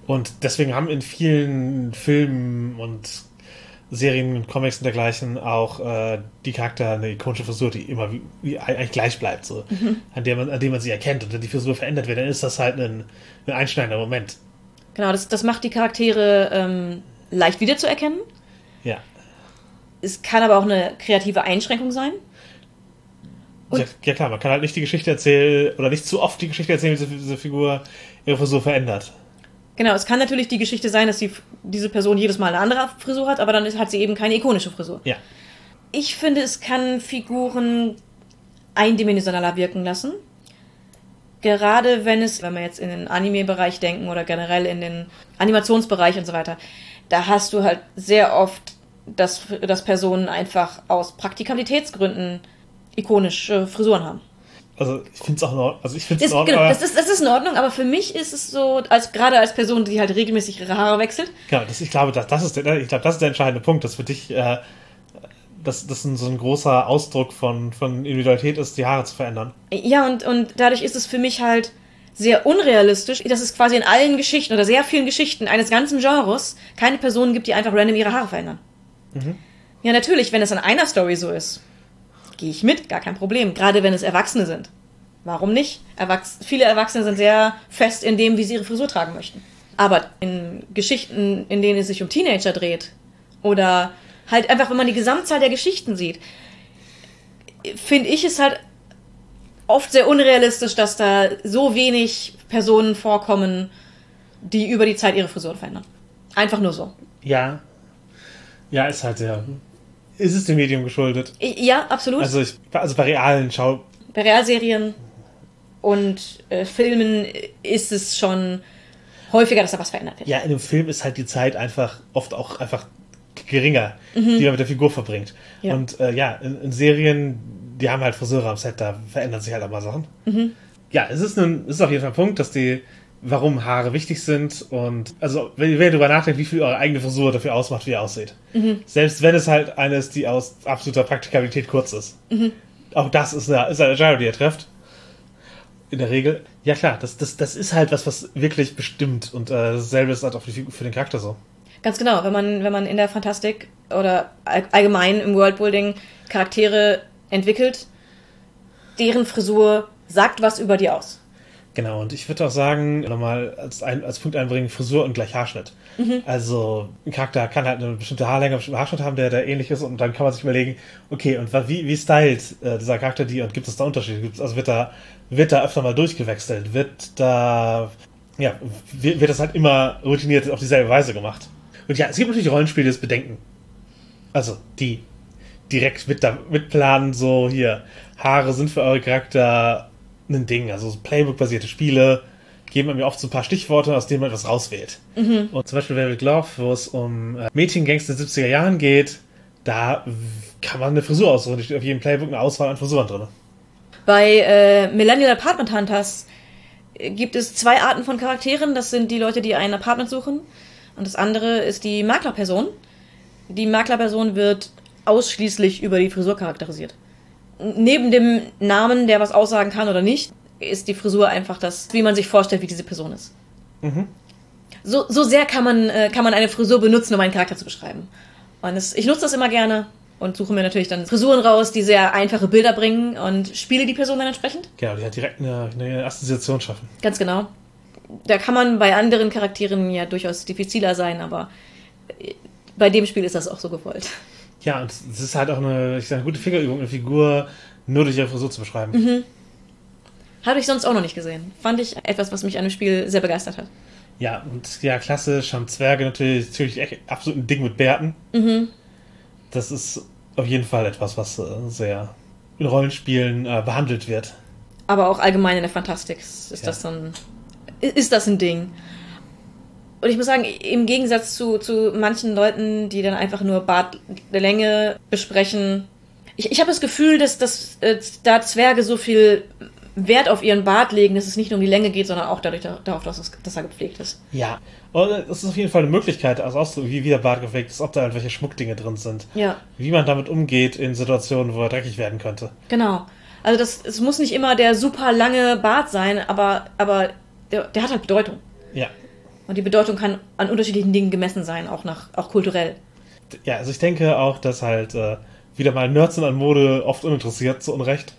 Und deswegen haben in vielen Filmen und Serien und Comics und dergleichen auch äh, die Charakter eine ikonische Frisur, die immer wie, wie eigentlich gleich bleibt, so, an, der man, an dem man sie erkennt. Und wenn die Frisur verändert wird, dann ist das halt ein, ein einschneidender Moment. Genau, das, das macht die Charaktere ähm, leicht wiederzuerkennen. Ja. Es kann aber auch eine kreative Einschränkung sein. Ja, ja klar, man kann halt nicht die Geschichte erzählen oder nicht zu oft die Geschichte erzählen, wie diese, Figur ihre Frisur verändert. Genau, es kann natürlich die Geschichte sein, dass die, diese Person jedes Mal eine andere Frisur hat, aber dann hat sie eben keine ikonische Frisur. Ja. Ich finde, es kann Figuren eindimensionaler wirken lassen. Gerade wenn es, wenn wir jetzt in den Anime-Bereich denken oder generell in den Animationsbereich und so weiter, da hast du halt sehr oft, dass, dass Personen einfach aus Praktikabilitätsgründen ikonische Frisuren haben. Also ich finde es auch in Ordnung. Also ich finde es Das, in Ordnung. genau, das, ist, das ist in Ordnung, aber für mich ist es so, als gerade als Person, die halt regelmäßig ihre Haare wechselt. Genau, das, ich glaube, das, das, ist der, ich glaube, das ist der entscheidende Punkt, dass für dich äh, das, das ein, so ein großer Ausdruck von, von Individualität ist, die Haare zu verändern. Ja, und, und dadurch ist es für mich halt sehr unrealistisch, dass es quasi in allen Geschichten oder sehr vielen Geschichten eines ganzen Genres keine Personen gibt, die einfach random ihre Haare verändern. Ja, natürlich, wenn es in einer Story so ist, gehe ich mit, gar kein Problem. Gerade wenn es Erwachsene sind. Warum nicht? Erwachs viele Erwachsene sind sehr fest in dem, wie sie ihre Frisur tragen möchten. Aber in Geschichten, in denen es sich um Teenager dreht, oder halt einfach, wenn man die Gesamtzahl der Geschichten sieht, finde ich es halt oft sehr unrealistisch, dass da so wenig Personen vorkommen, die über die Zeit ihre Frisuren verändern. Einfach nur so. Ja. Ja, ist halt sehr. Ist es dem Medium geschuldet? Ja, absolut. Also, ich, also bei realen Schau. Bei Realserien und äh, Filmen ist es schon häufiger, dass da was verändert wird. Ja, in einem Film ist halt die Zeit einfach oft auch einfach geringer, die man mit der Figur verbringt. Mhm. Ja. Und äh, ja, in, in Serien, die haben halt Friseure am Set, da verändern sich halt auch mal Sachen. Mhm. Ja, es ist, nun, es ist auf jeden Fall ein Punkt, dass die, warum Haare wichtig sind und also wenn, wenn ihr darüber nachdenkt, wie viel eure eigene Frisur dafür ausmacht, wie ihr aussieht. Mhm. Selbst wenn es halt eine ist, die aus absoluter Praktikabilität kurz ist. Mhm. Auch das ist eine, ist eine Entscheidung, die ihr trefft. In der Regel. Ja klar, das, das, das ist halt was, was wirklich bestimmt. Und äh, dasselbe ist halt auch für, die, für den Charakter so. Ganz genau, wenn man, wenn man in der Fantastik oder all- allgemein im Worldbuilding Charaktere entwickelt, deren Frisur sagt was über die aus. Genau, und ich würde auch sagen, nochmal als, ein, als Punkt einbringen, Frisur und gleich Haarschnitt. Also ein Charakter kann halt eine bestimmte Haarlänge, einen bestimmten Haarschnitt haben, der, der ähnlich ist und dann kann man sich überlegen, okay, und wie, wie stylt äh, dieser Charakter die und gibt es da Unterschiede? Gibt's, also wird da, wird da öfter mal durchgewechselt? Wird da, ja, wird, wird das halt immer routiniert auf dieselbe Weise gemacht? Und ja, es gibt natürlich Rollenspiele, die das bedenken. Also, die direkt mit, da, mitplanen, so hier, Haare sind für eure Charakter ein Ding. Also so Playbook-basierte Spiele geben mir oft so ein paar Stichworte, aus denen man etwas rauswählt. Und zum Beispiel Velvet Glove, wo es um äh, Mädchengangs der 70er Jahren geht, da kann man eine Frisur aussuchen. Da steht auf jedem Playbook eine Auswahl an Frisuren drin. Bei äh, Millennial Apartment Hunters äh, gibt es zwei Arten von Charakteren. Das sind die Leute, die ein Apartment suchen. Und das andere ist die Maklerperson. Die Maklerperson wird ausschließlich über die Frisur charakterisiert. Neben dem Namen, der was aussagen kann oder nicht, ist die Frisur einfach das, wie man sich vorstellt, wie diese Person ist. So, so sehr kann man, äh, kann man eine Frisur benutzen, um einen Charakter zu beschreiben. Und es, ich nutze das immer gerne und suche mir natürlich dann Frisuren raus, die sehr einfache Bilder bringen und spiele die Person dann entsprechend. Genau, die hat direkt eine, eine Assoziation schaffen. Ganz genau. Da kann man bei anderen Charakteren ja durchaus diffiziler sein, aber äh, bei dem Spiel ist das auch so gewollt. Ja, und es ist halt auch eine, ich sag, eine gute Fingerübung, eine Figur nur durch ihre Frisur zu beschreiben. Habe ich sonst auch noch nicht gesehen. Fand ich etwas, was mich an dem Spiel sehr begeistert hat. Ja, und ja, klassisch haben Zwerge natürlich, natürlich echt absolut ein Ding mit Bärten. Das ist auf jeden Fall etwas, was äh, sehr in Rollenspielen äh, behandelt wird. Aber auch allgemein in der Fantastik ist Ja. das ein, ist das ein Ding. Und ich muss sagen, im Gegensatz zu, zu manchen Leuten, die dann einfach nur Bartlänge besprechen, ich, ich habe das Gefühl, dass, dass äh, da Zwerge so viel Wert auf ihren Bart legen, dass es nicht nur um die Länge geht, sondern auch dadurch, darauf, dass, es, dass er gepflegt ist. Ja. Und das ist auf jeden Fall eine Möglichkeit, also auszudrücken, wie, wie der Bart gepflegt ist, ob da irgendwelche Schmuckdinge drin sind. Ja, Wie man damit umgeht in Situationen, wo er dreckig werden könnte. genau. Also das, es muss nicht immer der super lange Bart sein, aber, aber der, der hat halt Bedeutung. Ja. Und die Bedeutung kann an unterschiedlichen Dingen gemessen sein, auch nach, auch kulturell. Ja, also ich denke auch, dass halt äh, wieder mal Nerds sind an Mode oft uninteressiert, zu Unrecht.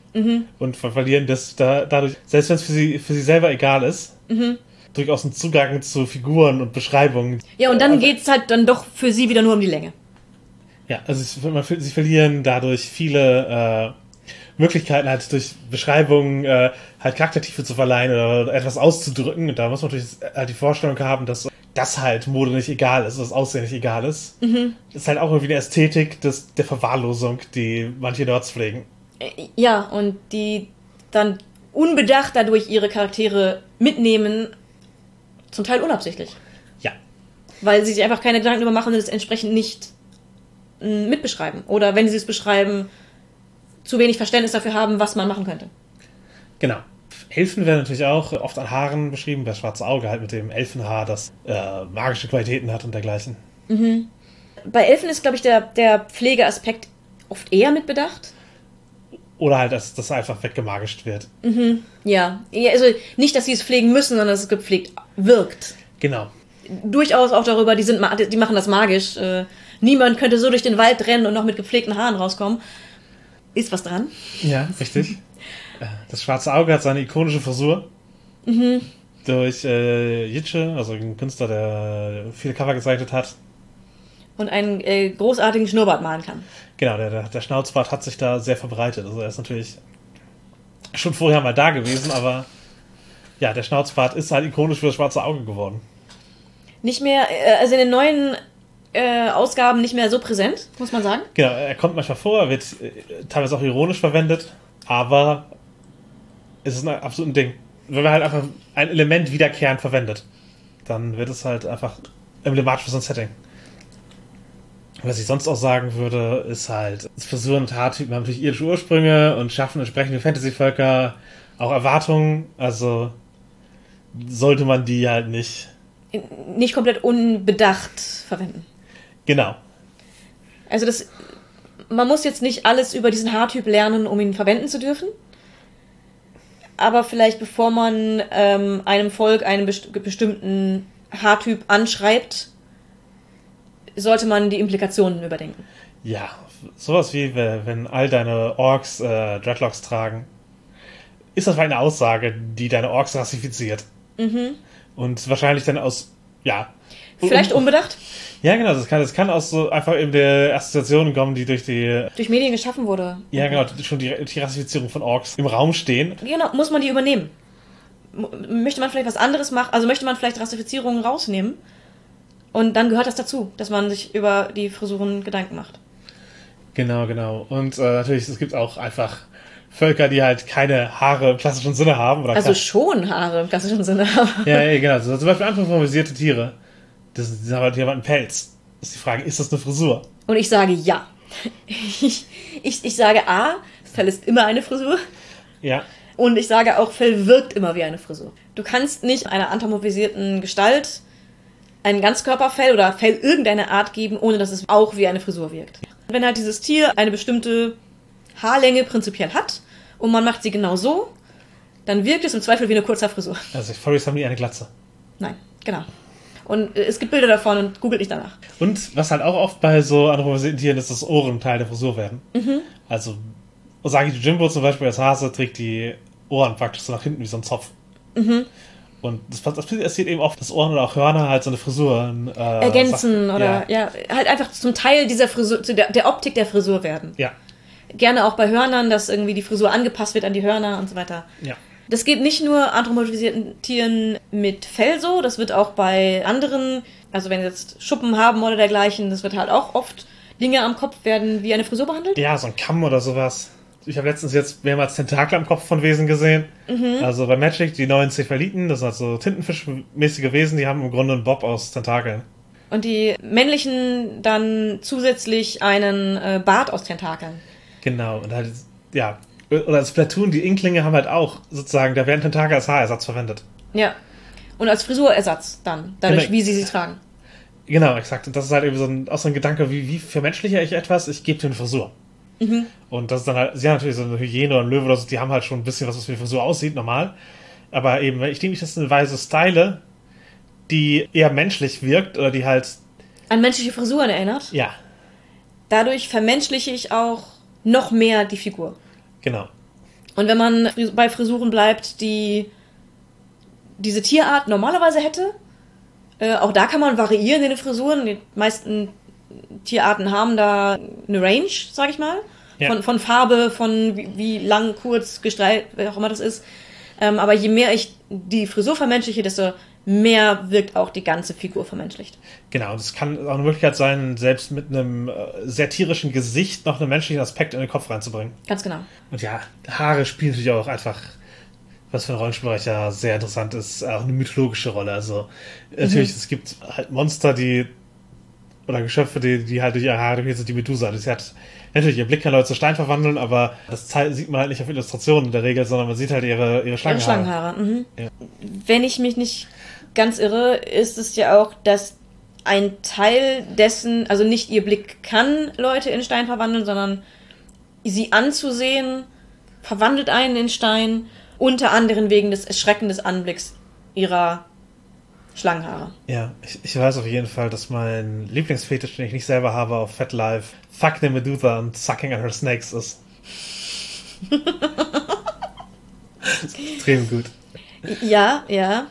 Und ver verlieren das da, dadurch, selbst wenn es für sie, für sie selber egal ist, durchaus einen Zugang zu Figuren und Beschreibungen. Ja, und dann Also- geht's halt dann doch für sie wieder nur um die Länge. Ja, also es- man, sie verlieren dadurch viele äh, Möglichkeiten, halt durch Beschreibungen äh, halt Charaktertiefe zu verleihen oder etwas auszudrücken. Und da muss man natürlich halt die Vorstellung haben, dass das halt Mode nicht egal ist, das Aussehen nicht egal ist. Ist halt auch irgendwie eine Ästhetik des, der Verwahrlosung, die manche Nerds pflegen. Äh, Ja, und die dann unbedacht dadurch ihre Charaktere mitnehmen, zum Teil unabsichtlich. Ja. Weil sie sich einfach keine Gedanken darüber machen und es entsprechend nicht mm, mitbeschreiben. Oder wenn sie es beschreiben, zu wenig Verständnis dafür haben, was man machen könnte. Genau. Elfen werden natürlich auch oft an Haaren beschrieben, das schwarze Auge halt mit dem Elfenhaar, das äh, magische Qualitäten hat und dergleichen. Bei Elfen ist, glaube ich, der, der Pflegeaspekt oft eher mit bedacht. Oder halt, dass das einfach weggemagischt wird. Ja, Ja, also nicht, dass sie es pflegen müssen, sondern dass es gepflegt wirkt. Genau. Durchaus auch darüber, die, sind, die machen das magisch. Äh, niemand könnte so durch den Wald rennen und noch mit gepflegten Haaren rauskommen. Ist was dran. Ja, richtig. Äh, das schwarze Auge hat seine ikonische Frisur. Durch äh, Jitsche, also ein Künstler, der viele Cover gezeichnet hat. Und einen äh, großartigen Schnurrbart malen kann. Genau, der, der, der Schnauzbart hat sich da sehr verbreitet. Also er ist natürlich schon vorher mal da gewesen, aber ja, der Schnauzbart ist halt ikonisch für das schwarze Auge geworden. Nicht mehr, äh, also in den neuen äh, Ausgaben nicht mehr so präsent, muss man sagen. Genau, er kommt manchmal vor, er wird äh, teilweise auch ironisch verwendet, aber es ist ein absolutes Ding. Wenn man halt einfach ein Element wiederkehrend verwendet, dann wird es halt einfach emblematisch für so ein Setting. Was ich sonst auch sagen würde, ist halt, Frisuren und Haartypen haben natürlich irdische Ursprünge und schaffen entsprechende Fantasy-Völker auch Erwartungen, also sollte man die halt nicht. Nicht komplett unbedacht verwenden. Genau. Also das, man muss jetzt nicht alles über diesen Haartyp lernen, um ihn verwenden zu dürfen. Aber vielleicht bevor man ähm, einem Volk einen best bestimmten Haartyp anschreibt, sollte man die Implikationen überdenken. Ja, sowas wie, wenn all deine Orks äh, Dreadlocks tragen, ist das eine Aussage, die deine Orks rassifiziert. Und wahrscheinlich dann aus, ja. Vielleicht unbedacht, Ja, genau, das kann, das kann aus so einfach eben der Assoziation kommen, die durch die, durch Medien geschaffen wurde. ja genau, schon die, die Rassifizierung von Orks im Raum stehen. Genau, muss man die übernehmen. Möchte man vielleicht was anderes machen, also möchte man vielleicht Rassifizierungen rausnehmen. Und dann gehört das dazu, dass man sich über die Frisuren Gedanken macht. Genau, genau. Und äh, natürlich, es gibt auch einfach Völker, die halt keine Haare im klassischen Sinne haben. Oder Also schon Haare im klassischen Sinne. aber- Ja, ja, genau. So, zum Beispiel anthropomorphisierte Tiere. Das, haben halt einen Pelz. ist die Frage, ist das eine Frisur? Und ich sage ja. Ich, ich, ich sage A, Fell ist immer eine Frisur. Ja. Und ich sage auch, Fell wirkt immer wie eine Frisur. Du kannst nicht einer anthropomorphisierten Gestalt ein Ganzkörperfell oder Fell irgendeine Art geben, ohne dass es auch wie eine Frisur wirkt. Wenn halt dieses Tier eine bestimmte Haarlänge prinzipiell hat und man macht sie genau so, dann wirkt es im Zweifel wie eine kurze Frisur. Also Furries haben nie eine Glatze. Nein, genau. Und äh, es gibt Bilder davon und googelt nicht danach. Und was halt auch oft bei so anthropomorphisierten Tieren ist, dass Ohren Teil der Frisur werden. Also Osagi Jimbo zum Beispiel als Hase trägt die Ohren praktisch so nach hinten wie so ein Zopf. Und das, das passiert eben oft, dass Ohren oder auch Hörner halt so eine Frisur äh, Ergänzen Sachen- oder ja. halt einfach zum Teil dieser Frisur, zu der, der Optik der Frisur werden. Ja. Gerne auch bei Hörnern, dass irgendwie die Frisur angepasst wird an die Hörner und so weiter. Ja. Das geht nicht nur anthropomorphisierten Tieren mit Fell so, das wird auch bei anderen, also wenn sie jetzt Schuppen haben oder dergleichen, das wird halt auch oft Dinge am Kopf werden wie eine Frisur behandelt. Ja, so ein Kamm oder sowas. Ich habe letztens jetzt mehrmals Tentakel am Kopf von Wesen gesehen. Also bei Magic, die neuen Cephaliten, das sind halt so Tintenfischmäßige Wesen, die haben im Grunde einen Bob aus Tentakeln. Und die männlichen dann zusätzlich einen äh, Bart aus Tentakeln. Genau, und halt, ja. Oder als Platoon, die Inklinge haben halt auch sozusagen, da werden Tentakel als Haarersatz verwendet. Ja. Und als Frisurersatz dann, dadurch, Genau. wie sie sie tragen. Genau, exakt. Und das ist halt eben so ein, auch so ein Gedanke, wie, wie vermenschliche ich etwas? Ich gebe dir eine Frisur. Und das ist dann halt, sie haben natürlich so eine Hyäne oder ein Löwe oder so, die haben halt schon ein bisschen was, was wie eine Frisur aussieht, normal. Aber eben, ich denke, das ist eine Weise style, die eher menschlich wirkt oder die halt, An menschliche Frisuren erinnert. ja, Dadurch vermenschliche ich auch noch mehr die Figur. Genau. Und wenn man bei Frisuren bleibt, die diese Tierart normalerweise hätte, äh, auch da kann man variieren in den Frisuren. Die meisten Tierarten haben da eine Range, sag ich mal. Ja. Von, von Farbe, von wie, wie lang, kurz, gestreift, wer auch immer das ist. Ähm, aber je mehr ich die Frisur vermenschliche, desto mehr wirkt auch die ganze Figur vermenschlicht. Genau, und es kann auch eine Möglichkeit sein, selbst mit einem äh, sehr tierischen Gesicht noch einen menschlichen Aspekt in den Kopf reinzubringen. Ganz genau. Und ja, Haare spielen natürlich auch einfach, was für ein Rollenspielbereich ja sehr interessant ist, auch eine mythologische Rolle. Also natürlich, es gibt halt Monster, die oder Geschöpfe, die, die halt durch ihre Haare definiert sind, die Medusa. Sie hat natürlich ihr Blick kann Leute zu Stein verwandeln, aber das sieht man halt nicht auf Illustrationen in der Regel, sondern man sieht halt ihre, ihre Schlangenhaare. Ihre Schlangenhaare. Mhm. Ja. Wenn ich mich nicht ganz irre, ist es ja auch, dass ein Teil dessen, also nicht ihr Blick kann Leute in Stein verwandeln, sondern sie anzusehen, verwandelt einen in Stein, unter anderem wegen des erschreckenden Anblicks ihrer Schlangenhaare. Ja, ich, ich, weiß auf jeden Fall, dass mein Lieblingsfetisch, den ich nicht selber habe auf Fat Life, Fuck the Medusa und Sucking on her Snakes ist. ist extrem gut. Ja, ja.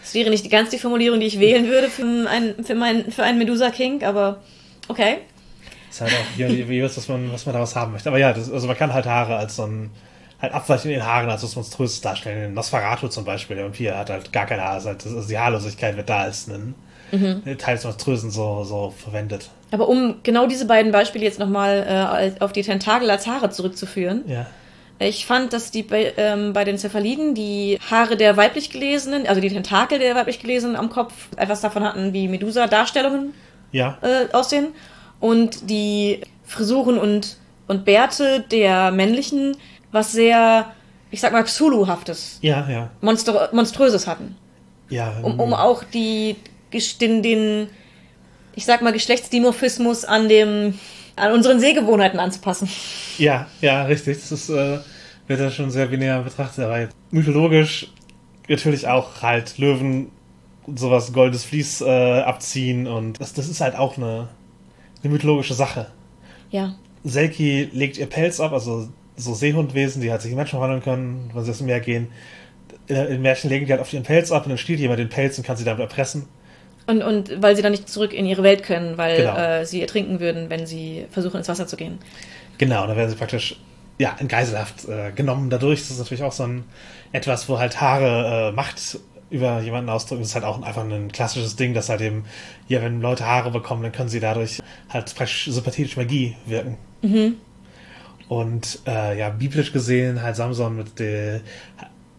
Das wäre nicht ganz die Formulierung, die ich wählen würde für, ein, für, mein, für einen Medusa King, aber okay. Ist halt auch, wie, wie was, man, was man daraus haben möchte. Aber ja, das, also man kann halt Haare als so ein halt abweichend in den Haaren als was Monströses darstellen. Nosferatu zum Beispiel, der Vampir, hat halt gar keine Haare. Also die Haarlosigkeit wird da als ein mhm. Teil des Monströsen so, so verwendet. Aber um genau diese beiden Beispiele jetzt nochmal äh, auf die Tentakel als Haare zurückzuführen. Ja. Ich fand, dass die bei, ähm, bei den Cephaliden die Haare der weiblich Gelesenen, also die Tentakel der weiblich Gelesenen am Kopf etwas davon hatten, wie Medusa-Darstellungen ja. äh, aussehen. Und die Frisuren und, und Bärte der männlichen was sehr, ich sag mal, Xulu-haftes, ja, ja. Monster Monströses hatten. Ja. Um, um auch die, den, den, ich sag mal, Geschlechtsdimorphismus an dem, an unseren Sehgewohnheiten anzupassen. Ja, ja, richtig. Das ist, äh, wird ja schon sehr binär betrachtet, aber mythologisch natürlich auch halt Löwen sowas goldes Vlies äh, abziehen und das, das ist halt auch eine, eine mythologische Sache. Ja. Selki legt ihr Pelz ab, also so Seehundwesen, die halt sich in Menschen verwandeln können, wenn sie aus dem Meer gehen. In, in Märchen legen die halt auf ihren Pelz ab und dann stiehlt jemand den Pelz und kann sie damit erpressen. Und, und weil sie dann nicht zurück in ihre Welt können, weil genau. äh, sie ertrinken würden, wenn sie versuchen, ins Wasser zu gehen. Genau, dann werden sie praktisch ja, in Geiselhaft äh, genommen dadurch. Das ist natürlich auch so ein etwas, wo halt Haare äh, Macht über jemanden ausdrücken. Das ist halt auch einfach ein klassisches Ding, dass halt eben, ja, wenn Leute Haare bekommen, dann können sie dadurch halt praktisch sympathische Magie wirken. Mhm. Und äh, ja, biblisch gesehen, halt Samson mit der,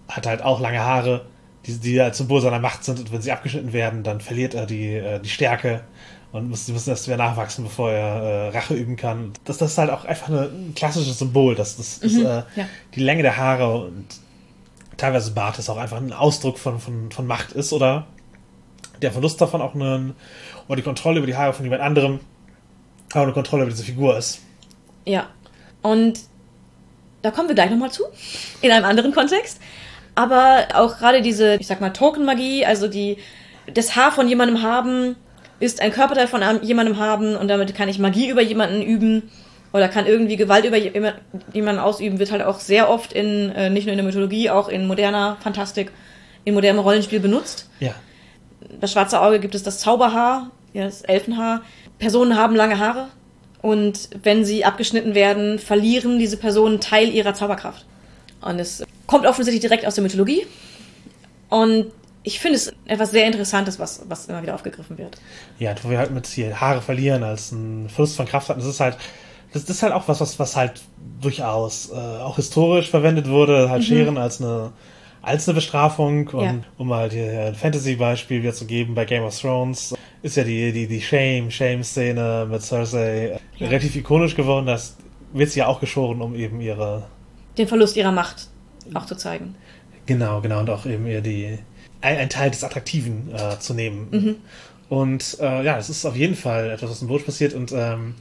hat halt auch lange Haare, die, die als Symbol seiner Macht sind. Und wenn sie abgeschnitten werden, dann verliert er die, äh, die Stärke und muss, müssen erst wieder nachwachsen, bevor er äh, Rache üben kann. Das, das ist halt auch einfach eine, ein klassisches Symbol. dass das, das mhm, äh, ja. die Länge der Haare und teilweise Bart ist auch einfach ein Ausdruck von, von, von Macht ist oder der Verlust davon auch eine, oder die Kontrolle über die Haare von jemand anderem auch eine Kontrolle über diese Figur ist. Ja, und da kommen wir gleich nochmal zu, in einem anderen Kontext. Aber auch gerade diese, ich sag mal, Token-Magie, also die, das Haar von jemandem haben, ist ein Körperteil von jemandem haben und damit kann ich Magie über jemanden üben oder kann irgendwie Gewalt über jemanden ausüben, wird halt auch sehr oft in, äh, nicht nur in der Mythologie, auch in moderner Fantastik, in modernem Rollenspiel benutzt. Ja. Das schwarze Auge gibt es das Zauberhaar, ja, das Elfenhaar. Personen haben lange Haare, und wenn sie abgeschnitten werden, verlieren diese Personen Teil ihrer Zauberkraft. Und es kommt offensichtlich direkt aus der Mythologie. Und ich finde es etwas sehr Interessantes, was, was immer wieder aufgegriffen wird. Ja, wo wir halt mit hier Haare verlieren als ein Verlust von Kraft hatten. Das ist halt, das, ist halt auch was, was, was halt durchaus äh, auch historisch verwendet wurde, halt mhm. Scheren als eine als eine Bestrafung. Und ja. um halt hier ein Fantasy-Beispiel wieder zu geben, bei Game of Thrones ist ja die, die, die Shame, Shame-Szene mit Cersei ja. relativ ikonisch geworden. Das wird sie ja auch geschoren, um eben ihre. Den Verlust ihrer Macht auch zu zeigen. Genau, genau. Und auch eben ihr die, ein, ein Teil des Attraktiven äh, zu nehmen. Mhm. Und äh, ja, es ist auf jeden Fall etwas, was im Boot passiert. Und ähm,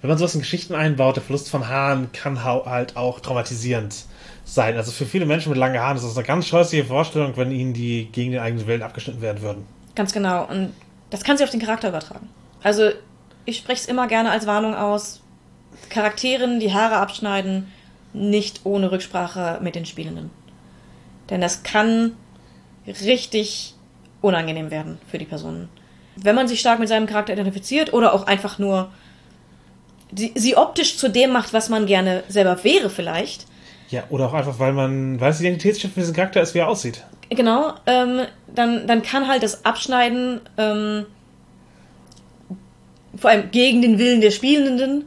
wenn man sowas in Geschichten einbaut, der Verlust von Haaren kann halt auch traumatisierend sein. Also für viele Menschen mit langen Haaren ist das eine ganz scheußliche Vorstellung, wenn ihnen die gegen den eigenen Willen abgeschnitten werden würden. Ganz genau. Und das kann sich auf den Charakter übertragen. Also ich spreche es immer gerne als Warnung aus. Charakteren die Haare abschneiden, nicht ohne Rücksprache mit den Spielenden. Denn das kann richtig unangenehm werden für die Personen. Wenn man sich stark mit seinem Charakter identifiziert oder auch einfach nur sie, sie optisch zu dem macht, was man gerne selber wäre vielleicht, ja, oder auch einfach, weil man, weil es Identitätsschiff für diesen Charakter ist, wie er aussieht. Genau, ähm, dann, dann kann halt das Abschneiden, ähm, vor allem gegen den Willen der Spielenden,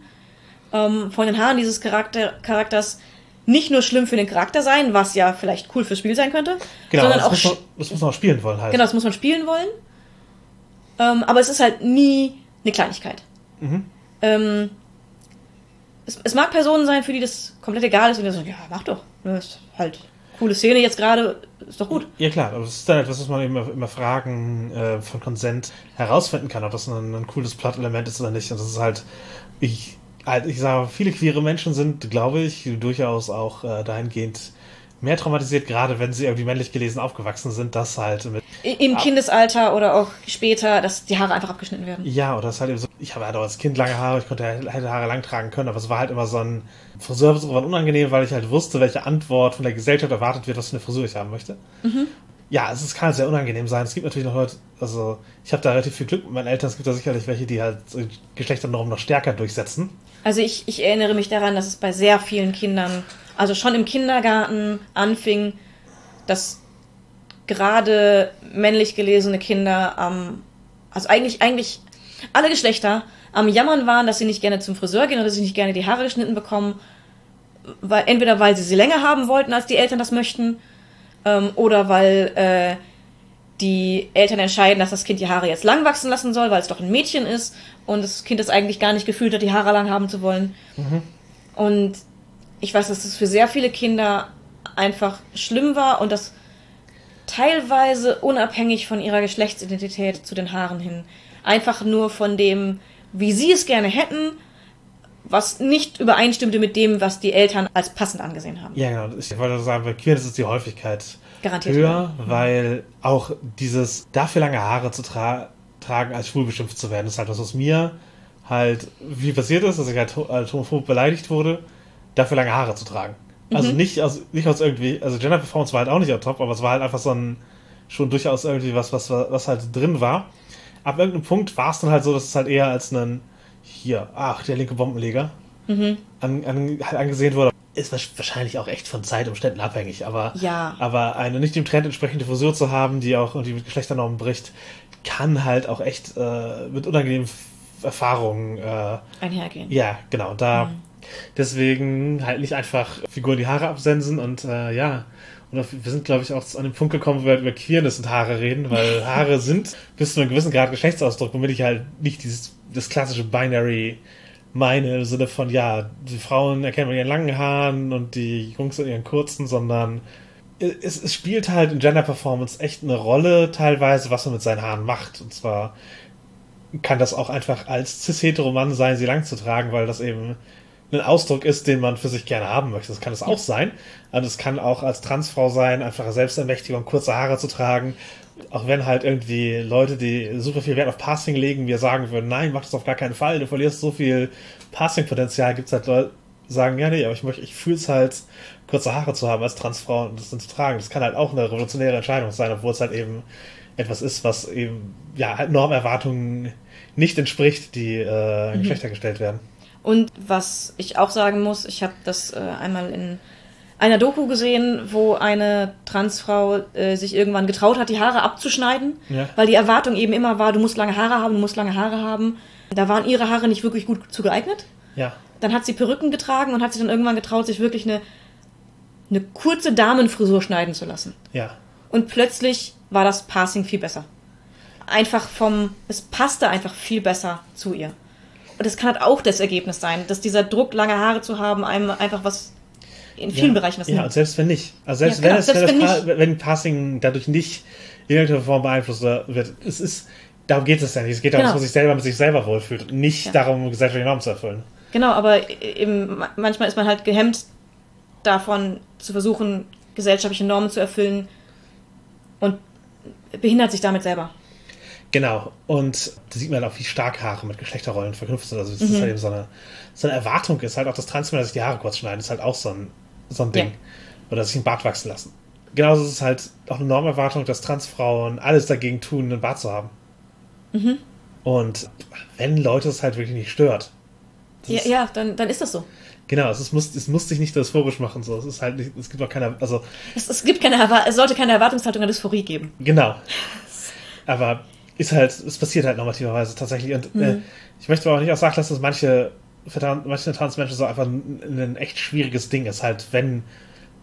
ähm, von den Haaren dieses Charakter, Charakters nicht nur schlimm für den Charakter sein, was ja vielleicht cool fürs Spiel sein könnte, genau, sondern das auch. Muss man, das muss man auch spielen wollen halt. Genau, das muss man spielen wollen. Ähm, aber es ist halt nie eine Kleinigkeit. Ähm, es, es mag Personen sein, für die das komplett egal ist und die sagen, ja, mach doch. Das ist halt coole Szene jetzt gerade, ist doch gut. Ja klar, aber das ist dann etwas, was man immer, immer Fragen äh, von Consent herausfinden kann, ob das ein, ein cooles Plot-Element ist oder nicht. Und das ist halt, ich, halt, ich sage, viele queere Menschen sind, glaube ich, durchaus auch äh, dahingehend mehr traumatisiert, gerade wenn sie irgendwie männlich gelesen aufgewachsen sind, dass halt mit. Im Kindesalter oder auch später, dass die Haare einfach abgeschnitten werden. Ja, oder es ist halt eben so, ich habe halt auch als Kind lange Haare, ich konnte hätte Haare lang tragen können, aber es war halt immer so ein Friseurbesuch war unangenehm, weil ich halt wusste, welche Antwort von der Gesellschaft erwartet wird, was für eine Frisur ich haben möchte. Ja, es ist, kann halt sehr unangenehm sein. Es gibt natürlich noch Leute, also ich habe da relativ viel Glück mit meinen Eltern, es gibt da sicherlich welche, die halt Geschlechternormen noch stärker durchsetzen. Also ich, ich erinnere mich daran, dass es bei sehr vielen Kindern, also schon im Kindergarten anfing, dass gerade männlich gelesene Kinder am, also eigentlich, eigentlich alle Geschlechter am Jammern waren, dass sie nicht gerne zum Friseur gehen oder dass sie nicht gerne die Haare geschnitten bekommen, weil, entweder weil sie sie länger haben wollten, als die Eltern das möchten, ähm, oder weil äh, die Eltern entscheiden, dass das Kind die Haare jetzt lang wachsen lassen soll, weil es doch ein Mädchen ist und das Kind es eigentlich gar nicht gefühlt hat, die Haare lang haben zu wollen. Und ich weiß, dass das für sehr viele Kinder einfach schlimm war und das teilweise unabhängig von ihrer Geschlechtsidentität zu den Haaren hin. Einfach nur von dem, wie sie es gerne hätten, was nicht übereinstimmte mit dem, was die Eltern als passend angesehen haben. Ja, genau. Ich wollte sagen, bei Queerness ist die Häufigkeit Garantiert höher, weil auch dieses dafür lange Haare zu tra tragen, als schwul beschimpft zu werden, ist halt was, was mir halt wie passiert ist, dass ich halt homophob beleidigt wurde, dafür lange Haare zu tragen. Also nicht aus, nicht aus irgendwie, also Gender Performance war halt auch nicht on top, aber es war halt einfach so ein, schon durchaus irgendwie was, was, was halt drin war. Ab irgendeinem Punkt war es dann halt so, dass es halt eher als ein, hier, ach, der linke Bombenleger, an, an, halt angesehen wurde. Ist wahrsch- wahrscheinlich auch echt von Zeitumständen abhängig, aber, Ja. aber eine nicht dem Trend entsprechende Frisur zu haben, die auch irgendwie mit Geschlechternormen bricht, kann halt auch echt äh, mit unangenehmen Erfahrungen äh, Einhergehen. ja, genau. Da deswegen halt nicht einfach Figuren die Haare absensen und äh, ja. Und wir sind, glaube ich, auch an den Punkt gekommen, wo wir über Queerness und Haare reden, weil Haare sind bis zu einem gewissen Grad Geschlechtsausdruck, womit ich halt nicht dieses das klassische Binary meine im Sinne von, ja, die Frauen erkennen mit ihren langen Haaren und die Jungs in ihren kurzen, sondern es, es spielt halt in Gender Performance echt eine Rolle, teilweise, was man mit seinen Haaren macht. Und zwar kann das auch einfach als cis-hetero-Mann sein, sie lang zu tragen, weil das eben ein Ausdruck ist, den man für sich gerne haben möchte. Das kann es auch sein. Und es kann auch als Transfrau sein, einfache Selbstermächtigung, kurze Haare zu tragen. Auch wenn halt irgendwie Leute, die super viel Wert auf Passing legen, mir sagen würden, nein, mach das auf gar keinen Fall, du verlierst so viel Passing-Potenzial, gibt es halt Leute, die sagen, ja, nee, aber ich möchte, ich fühle es halt, kurze Haare zu haben als Transfrau und das dann zu tragen. Das kann halt auch eine revolutionäre Entscheidung sein, obwohl es halt eben etwas ist, was eben, ja, halt Normerwartungen nicht entspricht, die äh, an Geschlechter gestellt werden. Und was ich auch sagen muss, ich habe das äh, einmal in einer Doku gesehen, wo eine Transfrau äh, sich irgendwann getraut hat, die Haare abzuschneiden, Ja. weil die Erwartung eben immer war, du musst lange Haare haben, du musst lange Haare haben. Da waren ihre Haare nicht wirklich gut zu geeignet. Ja. Dann hat sie Perücken getragen und hat sich dann irgendwann getraut, sich wirklich eine, eine kurze Damenfrisur schneiden zu lassen. Ja. Und plötzlich war das Passing viel besser. Einfach vom, es passte einfach viel besser zu ihr. Und das kann halt auch das Ergebnis sein, dass dieser Druck, lange Haare zu haben, einem einfach was in vielen ja. Bereichen was Ja, und nimmt. selbst wenn nicht. Also selbst Ja, wenn, genau, es, selbst wenn, das wenn Passing dadurch nicht in irgendeiner Form beeinflusst wird, es ist, darum geht es ja nicht. Es geht darum, Genau. dass man sich selber mit sich selber wohlfühlt und nicht Ja. darum, gesellschaftliche Normen zu erfüllen. Genau, aber eben ma- manchmal ist man halt gehemmt davon zu versuchen, gesellschaftliche Normen zu erfüllen und behindert sich damit selber. Genau. Und da sieht man halt auch, wie stark Haare mit Geschlechterrollen verknüpft sind. Also, dass Mhm. das halt eben so eine, so eine Erwartung ist. Halt auch das Transmänner sich die Haare kurz schneiden, ist halt auch so ein, so ein Ding. Ja. Oder sich einen Bart wachsen lassen. Genauso ist es halt auch eine Normerwartung, dass Transfrauen alles dagegen tun, einen Bart zu haben. Mhm. Und wenn Leute es halt wirklich nicht stört. das Ja, ist- ja dann, dann ist das so. Genau, es, ist, muss, es muss sich nicht dysphorisch machen. So. Es ist halt nicht, es gibt auch keine, also Es, es, gibt keine, es sollte keine Erwartungshaltung an Dysphorie geben. Genau. Aber ist halt, es passiert halt normativerweise tatsächlich. Und äh, ich möchte aber auch nicht auch sagen lassen, dass manche, für manche Transmenschen so einfach ein, ein echt schwieriges Ding ist, halt, wenn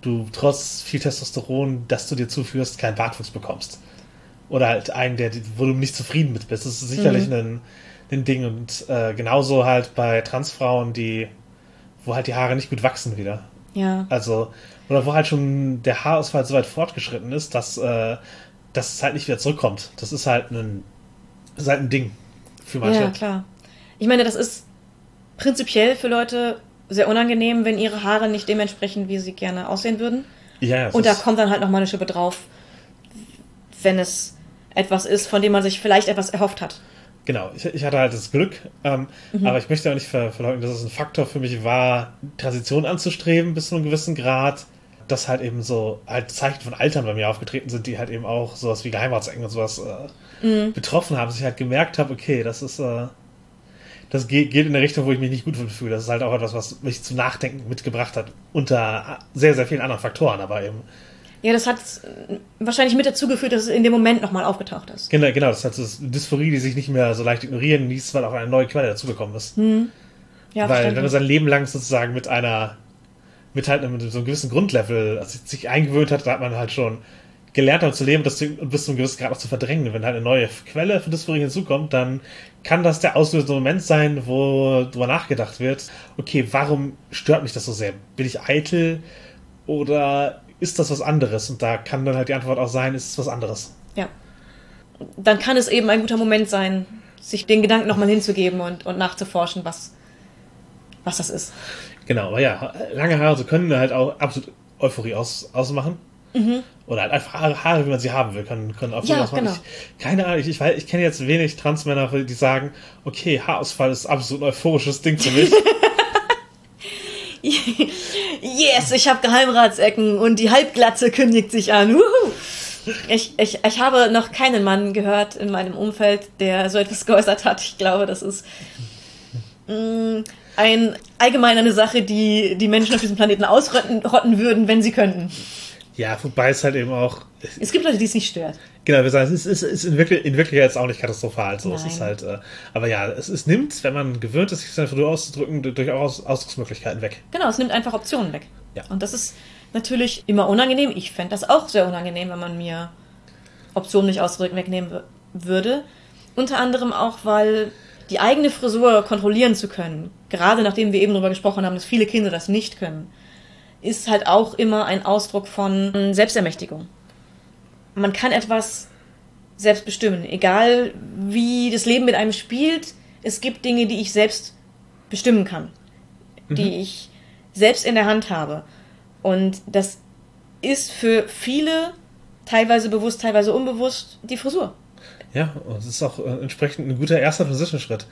du trotz viel Testosteron, das du dir zuführst, keinen Bartwuchs bekommst. Oder halt einen, der, wo du nicht zufrieden mit bist. Das ist sicherlich ein, ein Ding. Und äh, genauso halt bei Transfrauen, die, wo halt die Haare nicht gut wachsen wieder. Ja. Also, oder wo halt schon der Haarausfall so weit fortgeschritten ist, dass, äh, dass es halt nicht wieder zurückkommt. Das ist halt ein, ist halt ein Ding für manche. Ja, klar. Ich meine, das ist prinzipiell für Leute sehr unangenehm, wenn ihre Haare nicht dementsprechend, wie sie gerne aussehen würden. Ja, Und da kommt dann halt nochmal eine Schippe drauf, wenn es etwas ist, von dem man sich vielleicht etwas erhofft hat. Genau, ich, ich hatte halt das Glück, ähm, Mhm. aber ich möchte auch nicht ver verleugnen, dass es ein Faktor für mich war, Transition anzustreben bis zu einem gewissen Grad, dass halt eben so halt Zeichen von Altern bei mir aufgetreten sind, die halt eben auch sowas wie Geheimratsecken und sowas äh, Mhm. betroffen haben, dass ich halt gemerkt habe, okay, das ist äh, das geht, geht in eine Richtung, wo ich mich nicht gut fühle. Das ist halt auch etwas, was mich zum Nachdenken mitgebracht hat, unter sehr, sehr vielen anderen Faktoren, aber eben Ja, das hat wahrscheinlich mit dazu geführt, dass es in dem Moment nochmal aufgetaucht ist. Genau, genau, das ist so eine Dysphorie, die sich nicht mehr so leicht ignorieren ließ, weil auch eine neue Quelle dazugekommen ist. Ja, weil wenn verständlich. sein Leben lang sozusagen mit einer, mit halt einem, so einem gewissen Grundlevel also sich eingewöhnt hat, da hat man halt schon gelernt, damit zu leben das und bis zu einem gewissen Grad auch zu verdrängen. Wenn halt eine neue Quelle von Dysphorie hinzukommt, dann kann das der auslösende Moment sein, wo drüber nachgedacht wird, okay, warum stört mich das so sehr? Bin ich eitel oder ist das was anderes? Und da kann dann halt die Antwort auch sein, ist es was anderes. Ja. Dann kann es eben ein guter Moment sein, sich den Gedanken nochmal hinzugeben und, und nachzuforschen, was, was das ist. Genau, aber ja, lange Haare so können halt auch absolut Euphorie aus, ausmachen. Oder halt einfach Haare, Haare, wie man sie haben will, können, können Euphorie Ja, ausmachen. genau. Ich, keine Ahnung, ich, ich, ich kenne jetzt wenig Transmänner, die sagen, okay, Haarausfall ist absolut ein euphorisches Ding für mich. Yes, ich habe Geheimratsecken und die Halbglatze kündigt sich an. Wuhu. Ich, ich, ich habe noch keinen Mann gehört in meinem Umfeld, der so etwas geäußert hat. Ich glaube, das ist mm, ein, allgemein eine Sache, die die Menschen auf diesem Planeten ausrotten rotten würden, wenn sie könnten. ja, wobei es halt eben auch, Es gibt Leute, die es nicht stört. genau, wir sagen, es ist, es ist in, Wirklich, in Wirklichkeit jetzt auch nicht katastrophal. So. Es Nein. ist halt, äh, aber ja, es, es nimmt, wenn man gewöhnt ist, sich seine Frisur auszudrücken, durchaus Ausdrucksmöglichkeiten weg. Genau, es nimmt einfach Optionen weg. Ja. Und das ist natürlich immer unangenehm. Ich fände das auch sehr unangenehm, wenn man mir Optionen nicht ausdrücken wegnehmen würde. Unter anderem auch, weil die eigene Frisur kontrollieren zu können, gerade nachdem wir eben darüber gesprochen haben, dass viele Kinder das nicht können, ist halt auch immer ein Ausdruck von Selbstermächtigung. Man kann etwas selbst bestimmen, egal wie das Leben mit einem spielt. Es gibt Dinge, die ich selbst bestimmen kann, die ich selbst in der Hand habe. Und das ist für viele, teilweise bewusst, teilweise unbewusst, die Frisur. Ja, und es ist auch äh, entsprechend ein guter erster Transition-Schritt.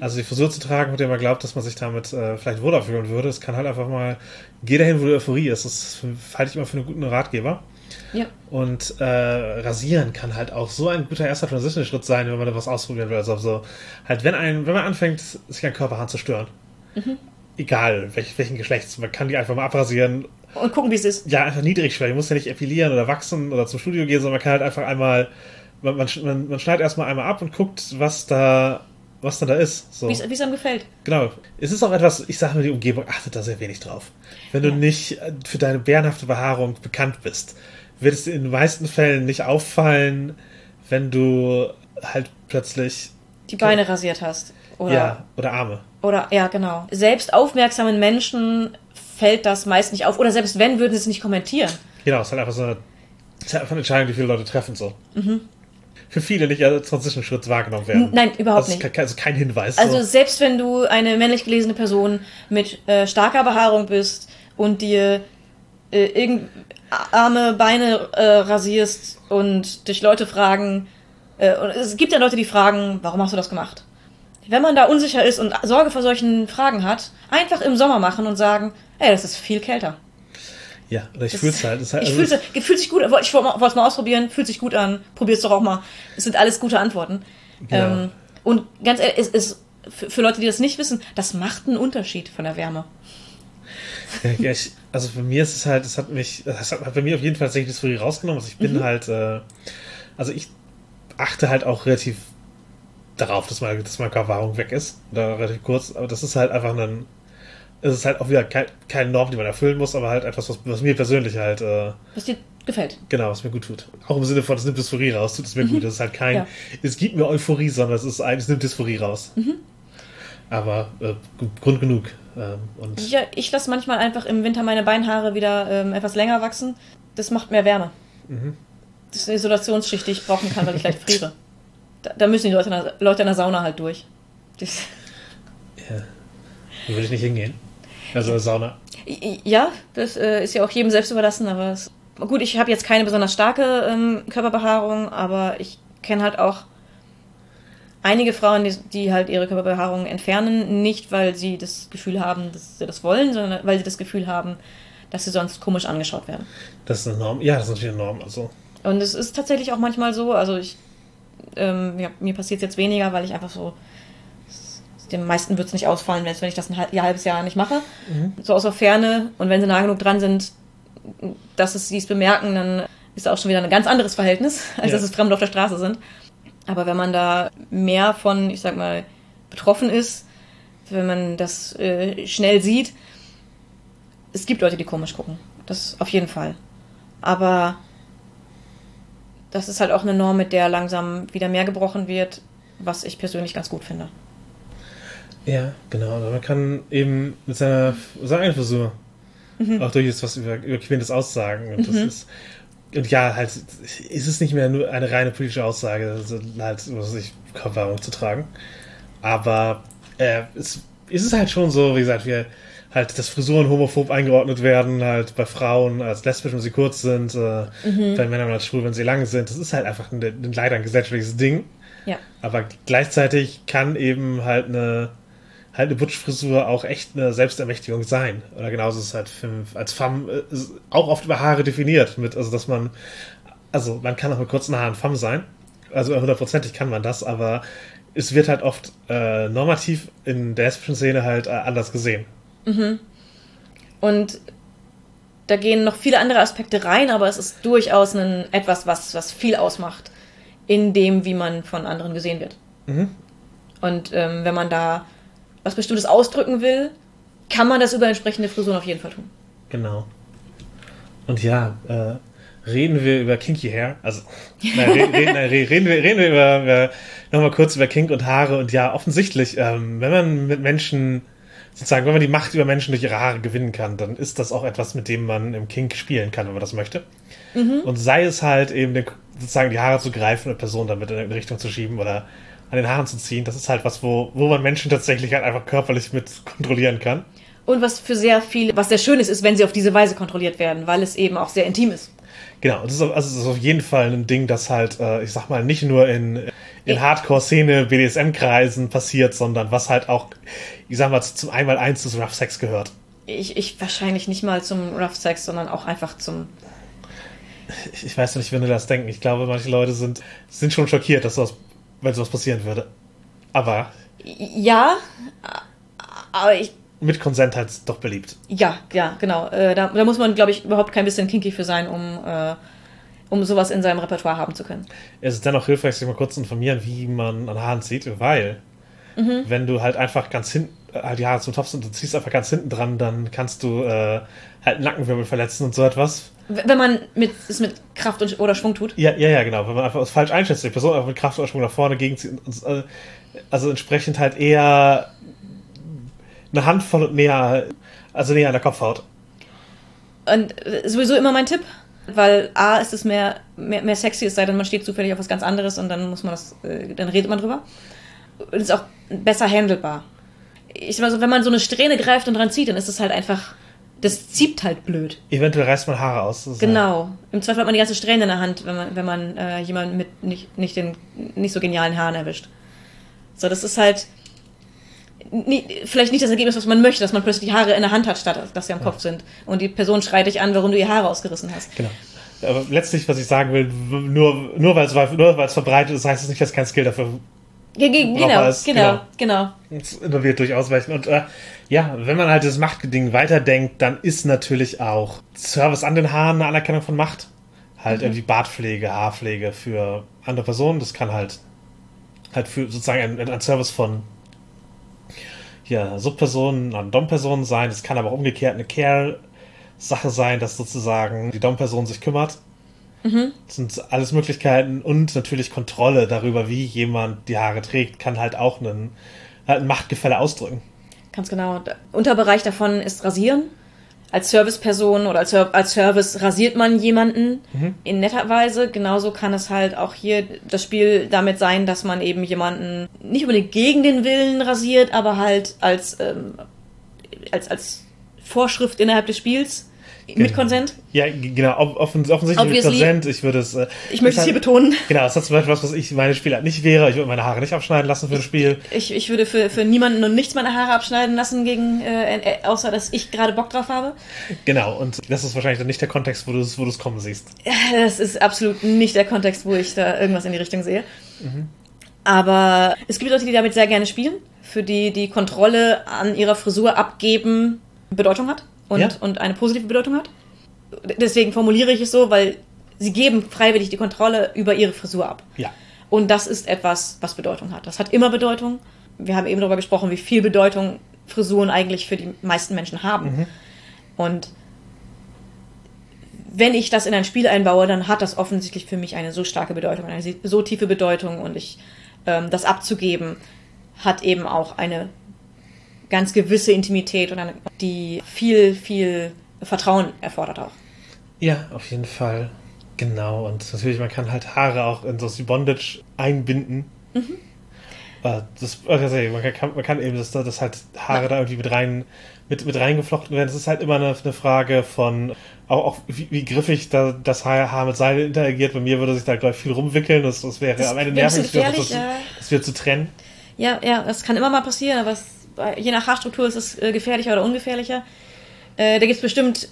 Also die Frisur zu tragen, mit der man glaubt, dass man sich damit äh, vielleicht wohler fühlen würde. Es kann halt einfach mal, geh dahin, wo die Euphorie ist. Das halte ich immer für einen guten Ratgeber. Ja. Und äh, rasieren kann halt auch so ein guter erster Transition-Schritt sein, wenn man da was ausprobieren will. Also so, halt, wenn ein, wenn man anfängt, sich ein Körperhahn zu stören, egal welch, welchen Geschlechts, man kann die einfach mal abrasieren Und gucken, wie es ist. ja, einfach niedrigschwellig. Man muss ja nicht epilieren oder wachsen oder zum Studio gehen, sondern man kann halt einfach einmal, man, man, man, schneidet erstmal einmal ab und guckt, was da, was dann da ist. So. Wie es einem gefällt. Genau. Es ist auch etwas, ich sage mal, die Umgebung achtet da sehr wenig drauf. Wenn du Ja. nicht äh, für deine bärenhafte Behaarung bekannt bist, wird es in den meisten Fällen nicht auffallen, wenn du halt plötzlich, Die Beine rasiert hast. Oder, ja, oder Arme. oder, ja, genau. Selbst aufmerksamen Menschen fällt das meist nicht auf. Oder selbst wenn, würden sie es nicht kommentieren. Genau, es ist halt einfach so eine, halt einfach eine Entscheidung, die viele Leute treffen, so. Mhm. Für viele nicht als Transition-Schritt wahrgenommen werden. Nein, überhaupt nicht. kein- Also kein Hinweis. Also so. selbst wenn du eine männlich gelesene Person mit äh, starker Behaarung bist und dir äh, irgend Arme, Beine äh, rasierst und dich Leute fragen, äh, und es gibt ja Leute, die fragen, warum hast du das gemacht? Wenn man da unsicher ist und Sorge vor solchen Fragen hat, einfach im Sommer machen und sagen, ey, das ist viel kälter. Ja, oder ich Das- fühl's halt. Es ist halt ich also fühl's, es- fühlt sich gut, wollte ich wollte es mal ausprobieren, fühlt sich gut an, probier's doch auch mal. Es sind alles gute Antworten. Genau. Ähm, und ganz ehrlich, es ist für, Leute, die das nicht wissen, das macht einen Unterschied von der Wärme. Ja, ich, also bei mir ist es halt, es hat mich, es hat bei mir auf jeden Fall tatsächlich das Früh rausgenommen. Also ich bin Mhm. halt, äh, also ich achte halt auch relativ darauf, dass meine, dass meine Körperwahrung weg ist. Oder relativ kurz, aber das ist halt einfach ein, es ist halt auch wieder kein, keine Norm, die man erfüllen muss, aber halt etwas, was, was mir persönlich halt, äh, Was dir gefällt. genau, was mir gut tut. Auch im Sinne von, es nimmt Dysphorie raus, tut es mir gut. Das ist halt kein, Ja. es gibt mir Euphorie, sondern es ist ein, es nimmt Dysphorie raus. Aber äh, Grund genug. Ähm, und Ja, ich lasse manchmal einfach im Winter meine Beinhaare wieder ähm, etwas länger wachsen. Das macht mehr Wärme. Das ist eine Isolationsschicht, die ich brauchen kann, weil ich leicht friere. Da, da müssen die Leute in, der, Leute in der Sauna halt durch. Das, ja, hier will ich nicht hingehen. Also Sauna. ja, das äh, ist ja auch jedem selbst überlassen, aber es, gut, ich habe jetzt keine besonders starke ähm, Körperbehaarung, aber ich kenne halt auch einige Frauen, die, die halt ihre Körperbehaarung entfernen, nicht weil sie das Gefühl haben, dass sie das wollen, sondern weil sie das Gefühl haben, dass sie sonst komisch angeschaut werden. Das ist eine Norm. Ja, das ist natürlich eine Norm. Also, Und es ist tatsächlich auch manchmal so, also ich, ähm, ja, mir passiert es jetzt weniger, weil ich einfach so, den meisten wird es nicht ausfallen, wenn wenn ich das ein halbes Jahr nicht mache. So aus der Ferne und wenn sie nah genug dran sind, dass es sie es bemerken, dann ist auch schon wieder ein ganz anderes Verhältnis, als Ja. dass es Fremde auf der Straße sind. Aber wenn man da mehr von, ich sag mal, betroffen ist, wenn man das äh, schnell sieht, es gibt Leute, die komisch gucken. Das auf jeden Fall. Aber das ist halt auch eine Norm, mit der langsam wieder mehr gebrochen wird, was ich persönlich ganz gut finde. Ja, genau. Aber man kann eben mit seiner, seiner eigenen Frisur auch durchaus was über, über Queerness aussagen. Und das ist. Und ja, halt, ist es nicht mehr nur eine reine politische Aussage, also halt, was ich, Kopfwahrung zu tragen. Aber äh, es ist es halt schon so, wie gesagt, wir halt, dass Frisuren homophob eingeordnet werden, halt bei Frauen als lesbisch, wenn sie kurz sind, äh, bei Männern als schwul, wenn sie lang sind. Das ist halt einfach ein, ein leider ein gesellschaftliches Ding. Ja. Aber gleichzeitig kann eben halt eine halt eine Butschfrisur auch echt eine Selbstermächtigung sein. Oder genauso ist es halt für, als Femme äh, auch oft über Haare definiert. Mit, also dass man, also man kann auch mit kurzen Haaren Femme sein. Also hundertprozentig kann man das, aber es wird halt oft äh, normativ in der lesbischen Szene halt äh, anders gesehen. Und da gehen noch viele andere Aspekte rein, aber es ist durchaus ein, etwas, was, was viel ausmacht in dem, wie man von anderen gesehen wird. Und ähm, wenn man da was Bestimmtes ausdrücken will, kann man das über entsprechende Frisuren auf jeden Fall tun. Genau. Und ja, äh, reden wir über Kinky Hair. Also, nein, re reden, nein, re reden wir, reden wir über, über nochmal kurz über Kink und Haare. Und ja, offensichtlich, ähm, wenn man mit Menschen, sozusagen, wenn man die Macht über Menschen durch ihre Haare gewinnen kann, dann ist das auch etwas, mit dem man im Kink spielen kann, wenn man das möchte. Und sei es halt eben, den, sozusagen die Haare zu greifen und eine Person damit in eine Richtung zu schieben oder an den Haaren zu ziehen, das ist halt was, wo, wo man Menschen tatsächlich halt einfach körperlich mit kontrollieren kann. Und was für sehr viele, was sehr schön ist, ist, wenn sie auf diese Weise kontrolliert werden, weil es eben auch sehr intim ist. Genau, das ist, auf- also das ist auf jeden Fall ein Ding, das halt, äh, ich sag mal, nicht nur in, in Hardcore-Szene, BDSM-Kreisen passiert, sondern was halt auch, ich sag mal, zum Einmal-Eins des Rough Sex gehört. Ich, ich wahrscheinlich nicht mal zum Rough Sex, sondern auch einfach zum. Ich, ich weiß nicht, wenn du das denken. Ich glaube, manche Leute sind, sind schon schockiert, dass sowas, wenn sowas passieren würde. Aber Ja, aber ich. mit Konsent halt doch beliebt. Ja, ja, genau. Äh, da, da muss man, glaube ich, überhaupt kein bisschen kinky für sein, um, äh, um sowas in seinem Repertoire haben zu können. Es ist dennoch hilfreich, sich mal kurz zu informieren, wie man an Haaren zieht, weil wenn du halt einfach ganz hinten, halt die Haare zum Topf sind und du ziehst einfach ganz hinten dran, dann kannst du äh, halt Nackenwirbel verletzen und so etwas. Wenn man mit, es mit Kraft und, oder Schwung tut. Ja, ja, ja, genau. Wenn man einfach falsch einschätzt, die Person einfach mit Kraftausschwung nach vorne gegenzieht. Und, äh, also entsprechend halt eher eine Handvoll und näher, also näher an der Kopfhaut. Und äh, sowieso immer mein Tipp, weil A ist es mehr, mehr, mehr sexy, es sei denn, man steht zufällig auf was ganz anderes und dann muss man das, äh, dann redet man drüber. Und ist auch besser handelbar. Ich sag mal so, wenn man so eine Strähne greift und dran zieht, dann ist es halt einfach, das zieht halt blöd. Eventuell reißt man Haare aus. Genau. Im Zweifel hat man die ganze Strähne in der Hand, wenn man, wenn man äh, jemanden mit nicht, nicht den nicht so genialen Haaren erwischt. So, das ist halt nie, vielleicht nicht das Ergebnis, was man möchte, dass man plötzlich die Haare in der Hand hat, statt dass sie am Kopf sind. Und die Person schreit dich an, warum du ihr Haare ausgerissen hast. Genau. Aber letztlich, was ich sagen will, nur, nur weil es nur weil es verbreitet ist, heißt es nicht, dass kein Skill dafür Ge ge genau, alles, genau, genau. Es involviert durchaus welchen. Und äh, ja, wenn man halt das Machtding weiterdenkt, dann ist natürlich auch Service an den Haaren eine Anerkennung von Macht. Halt irgendwie Bartpflege, Haarpflege für andere Personen. Das kann halt halt für sozusagen ein, ein Service von ja, Subperson an Dom-Person sein. Es kann aber auch umgekehrt eine Care-Sache sein, dass sozusagen die Dom-Person sich kümmert. Mhm. Das sind alles Möglichkeiten und natürlich Kontrolle darüber, wie jemand die Haare trägt, kann halt auch einen, ein Machtgefälle ausdrücken. Ganz genau. Der Unterbereich davon ist Rasieren als Serviceperson oder als, als Service rasiert man jemanden mhm. in netter Weise. Genauso kann es halt auch hier das Spiel damit sein, dass man eben jemanden nicht unbedingt gegen den Willen rasiert, aber halt als, ähm, als, als Vorschrift innerhalb des Spiels mit. Konsent? Ja, genau, offen, offensichtlich Obviously. mit Konsent. Ich würde es. Äh, ich möchte es hier betonen. Genau, das ist zum Beispiel was, was ich meine Spieler nicht wäre. Ich würde meine Haare nicht abschneiden lassen für ein Spiel. Ich, ich würde für, für niemanden und nichts meine Haare abschneiden lassen, gegen, äh, äh, außer dass ich gerade Bock drauf habe. Genau, und das ist wahrscheinlich dann nicht der Kontext, wo du es wo kommen siehst. Das ist absolut nicht der Kontext, wo ich da irgendwas in die Richtung sehe. Mhm. Aber es gibt Leute, die damit sehr gerne spielen, für die die Kontrolle an ihrer Frisur abgeben Bedeutung hat und, ja. und eine positive Bedeutung hat. Deswegen formuliere ich es so, weil sie geben freiwillig die Kontrolle über ihre Frisur ab. Ja. Und das ist etwas, was Bedeutung hat. Das hat immer Bedeutung. Wir haben eben darüber gesprochen, wie viel Bedeutung Frisuren eigentlich für die meisten Menschen haben. Mhm. Und wenn ich das in ein Spiel einbaue, dann hat das offensichtlich für mich eine so starke Bedeutung, eine so tiefe Bedeutung und ich ähm, das abzugeben hat eben auch eine ganz gewisse Intimität und eine, die viel, viel Vertrauen erfordert auch. Ja, auf jeden Fall. Genau. Und natürlich, man kann halt Haare auch in so die Bondage einbinden. Mhm. Das, also man, kann, man kann eben, dass, dass halt Haare ja. da irgendwie mit rein mit, mit reingeflochten werden. Das ist halt immer eine, eine Frage von auch, auch wie, wie, griffig da, das Haar mit Seil interagiert. Bei mir würde sich da, glaube ich, viel rumwickeln. Das, das wäre das am Ende nervig, das, ja. das wird zu trennen. Ja, ja, das kann immer mal passieren, aber es je nach Haarstruktur ist es äh, gefährlicher oder ungefährlicher. Äh, da gibt es bestimmt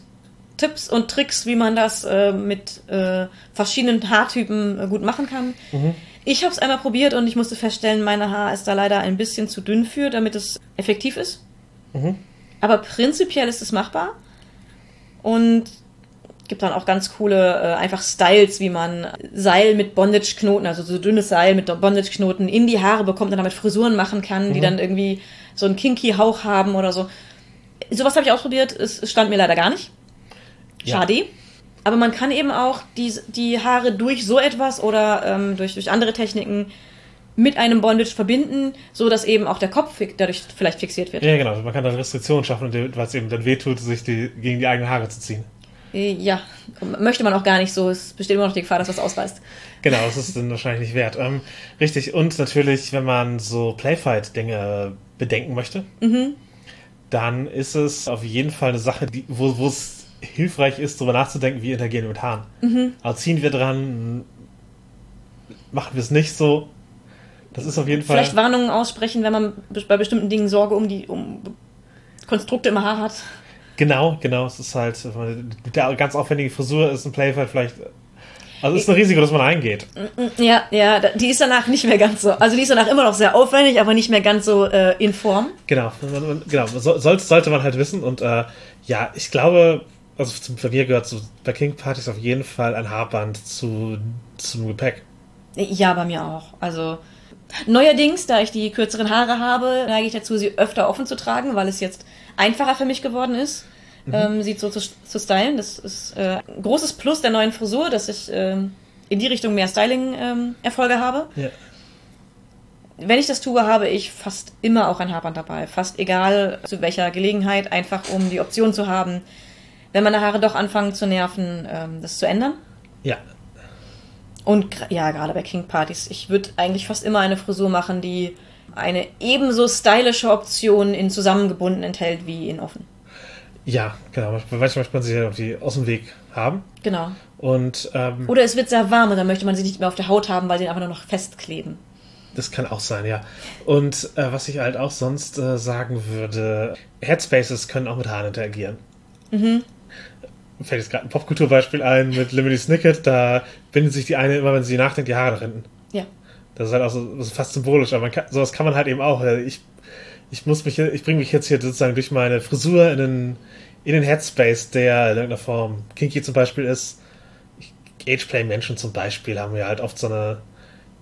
Tipps und Tricks, wie man das äh, mit äh, verschiedenen Haartypen äh, gut machen kann. Mhm. Ich habe es einmal probiert und ich musste feststellen, meine Haar ist da leider ein bisschen zu dünn für, damit es effektiv ist. Mhm. Aber prinzipiell ist es machbar. Und gibt dann auch ganz coole einfach Styles, wie man Seil mit Bondage-Knoten, also so dünnes Seil mit Bondage-Knoten in die Haare bekommt und damit Frisuren machen kann, mhm. die dann irgendwie so einen kinky Hauch haben oder so. Sowas habe ich ausprobiert, es stand mir leider gar nicht. Schade. Ja. Aber man kann eben auch die, die Haare durch so etwas oder ähm, durch, durch andere Techniken mit einem Bondage verbinden, so dass eben auch der Kopf dadurch vielleicht fixiert wird. Ja, genau. Man kann dann Restriktionen schaffen, es eben dann wehtut, sich die, gegen die eigenen Haare zu ziehen. Ja, möchte man auch gar nicht so. Es besteht immer noch die Gefahr, dass das ausreißt. Genau, das ist dann wahrscheinlich nicht wert. Ähm, richtig, und natürlich, wenn man so Playfight-Dinge bedenken möchte, mhm. dann ist es auf jeden Fall eine Sache, die, wo es hilfreich ist, darüber nachzudenken, wie interagieren wir mit Haaren. Mhm. Also ziehen wir dran, machen wir es nicht so. Das ist auf jeden Fall. Vielleicht Warnungen aussprechen, wenn man bei bestimmten Dingen Sorge um die um Konstrukte im Haar hat. Genau, genau. Es ist halt mit der ganz aufwendigen Frisur ist ein Playfight vielleicht also ist ein Risiko, dass man eingeht. Ja, ja, die ist danach nicht mehr ganz so. Also die ist danach immer noch sehr aufwendig, aber nicht mehr ganz so äh, in Form. Genau, genau. So, sollte man halt wissen. Und äh, ja, ich glaube, also zum Klavier gehört so bei King Partys auf jeden Fall ein Haarband zu, zum Gepäck. Ja, bei mir auch. Also neuerdings, da ich die kürzeren Haare habe, neige ich dazu, sie öfter offen zu tragen, weil es jetzt einfacher für mich geworden ist mhm. ähm, sie so zu, zu stylen. Das ist äh, ein großes Plus der neuen Frisur, dass ich äh, in die Richtung mehr Styling-Erfolge ähm, habe. Ja. Wenn ich das tue, habe ich fast immer auch ein Haarband dabei. Fast egal zu welcher Gelegenheit, einfach um die Option zu haben, wenn meine Haare doch anfangen zu nerven, ähm, das zu ändern. Ja. Und ja, gerade bei King Partys. Ich würde eigentlich fast immer eine Frisur machen, die eine ebenso stylische Option in zusammengebunden enthält wie in offen. Ja, genau. Manchmal möchte man sie irgendwie aus dem Weg haben. Genau. Und, ähm, Oder es wird sehr warm und dann möchte man sie nicht mehr auf der Haut haben, weil sie einfach nur noch festkleben. Das kann auch sein, ja. Und äh, was ich halt auch sonst äh, sagen würde, Headspaces können auch mit Haaren interagieren. Mhm. Fällt jetzt gerade ein Popkulturbeispiel ein mit Limity Snicket, da bindet sich die eine immer, wenn sie nachdenkt, die Haare nach hinten. Ja. Das ist halt auch so, fast symbolisch, aber kann, sowas kann man halt eben auch. Ich ich muss mich, ich bringe mich jetzt hier sozusagen durch meine Frisur in den, in den Headspace, der in irgendeiner Form kinky zum Beispiel ist. Ageplay-Menschen zum Beispiel haben ja halt oft so eine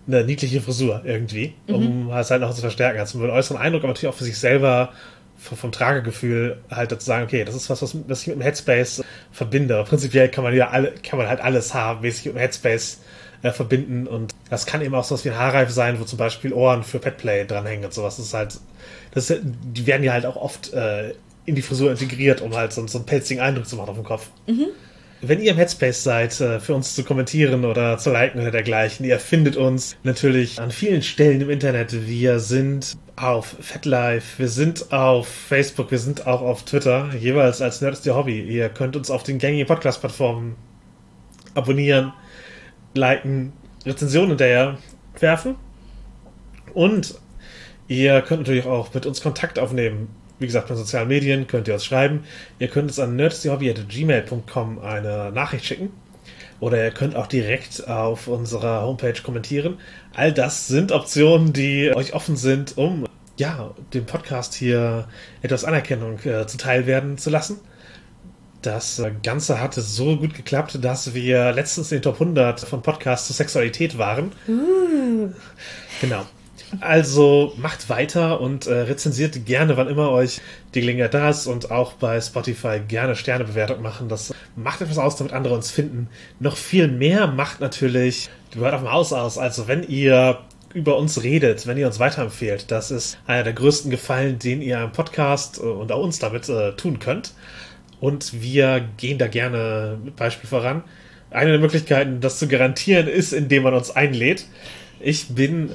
eine niedliche Frisur irgendwie, um mhm. es halt noch zu verstärken. Also mit äußeren Eindruck, aber natürlich auch für sich selber vom Tragegefühl halt dazu sagen, okay, das ist was, was, was ich mit dem Headspace verbinde. Prinzipiell kann man ja alle, kann man halt alles haarmäßig mit dem Headspace äh, verbinden und das kann eben auch so was wie ein Haarreif sein, wo zum Beispiel Ohren für Petplay dranhängen und sowas. Das ist halt, das die werden ja halt auch oft äh, in die Frisur integriert, um halt so, so einen pelzigen Eindruck zu machen auf dem Kopf. Mhm. Wenn ihr im Headspace seid, äh, für uns zu kommentieren oder zu liken oder dergleichen, ihr findet uns natürlich an vielen Stellen im Internet. Wir sind auf FatLife, wir sind auf Facebook, wir sind auch auf Twitter, jeweils als Nerd ist ihr Hobby. Ihr könnt uns auf den gängigen Podcast-Plattformen abonnieren, liken, Rezensionen hinterher werfen. Und ihr könnt natürlich auch mit uns Kontakt aufnehmen wie gesagt, bei sozialen Medien könnt ihr uns schreiben. Ihr könnt uns an nerdsdyhobby.gmail.com eine Nachricht schicken. Oder ihr könnt auch direkt auf unserer Homepage kommentieren. All das sind Optionen, die euch offen sind, um ja, dem Podcast hier etwas Anerkennung äh, zuteil werden zu lassen. Das Ganze hatte so gut geklappt, dass wir letztens in den Top 100 von Podcasts zur Sexualität waren. Uh. Genau. Also macht weiter und äh, rezensiert gerne, wann immer euch die Gelegenheit da ist und auch bei Spotify gerne Sternebewertung machen. Das macht etwas aus, damit andere uns finden. Noch viel mehr macht natürlich die Word auf dem Haus aus. Also wenn ihr über uns redet, wenn ihr uns weiterempfehlt, das ist einer der größten Gefallen, den ihr am Podcast äh, und auch uns damit äh, tun könnt. Und wir gehen da gerne mit Beispiel voran. Eine der Möglichkeiten, das zu garantieren, ist, indem man uns einlädt. Ich bin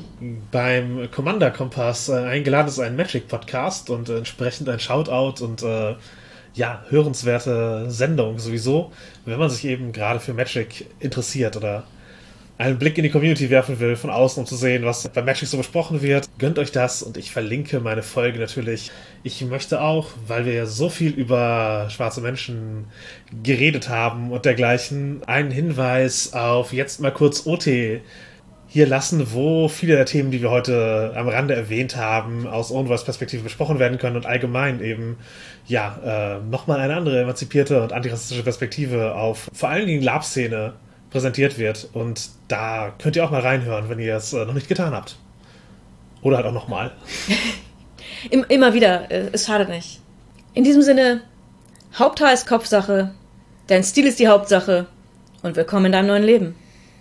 beim Commander Kompass äh, eingeladen, das ist ein Magic Podcast und entsprechend ein Shoutout und äh, ja, hörenswerte Sendung sowieso, wenn man sich eben gerade für Magic interessiert oder einen Blick in die Community werfen will, von außen, um zu sehen, was bei Magic so besprochen wird. Gönnt euch das und ich verlinke meine Folge natürlich. Ich möchte auch, weil wir ja so viel über schwarze Menschen geredet haben und dergleichen, einen Hinweis auf jetzt mal kurz OT hier lassen, wo viele der Themen, die wir heute am Rande erwähnt haben, aus Ownvoice Perspektive besprochen werden können und allgemein eben, ja, äh, nochmal eine andere emanzipierte und antirassistische Perspektive auf vor allen Dingen Lab-Szene präsentiert wird. Und da könnt ihr auch mal reinhören, wenn ihr es äh, noch nicht getan habt. Oder halt auch nochmal. Immer wieder, äh, es schadet nicht. In diesem Sinne, Haupthaar ist Kopfsache, dein Stil ist die Hauptsache und willkommen in deinem neuen Leben.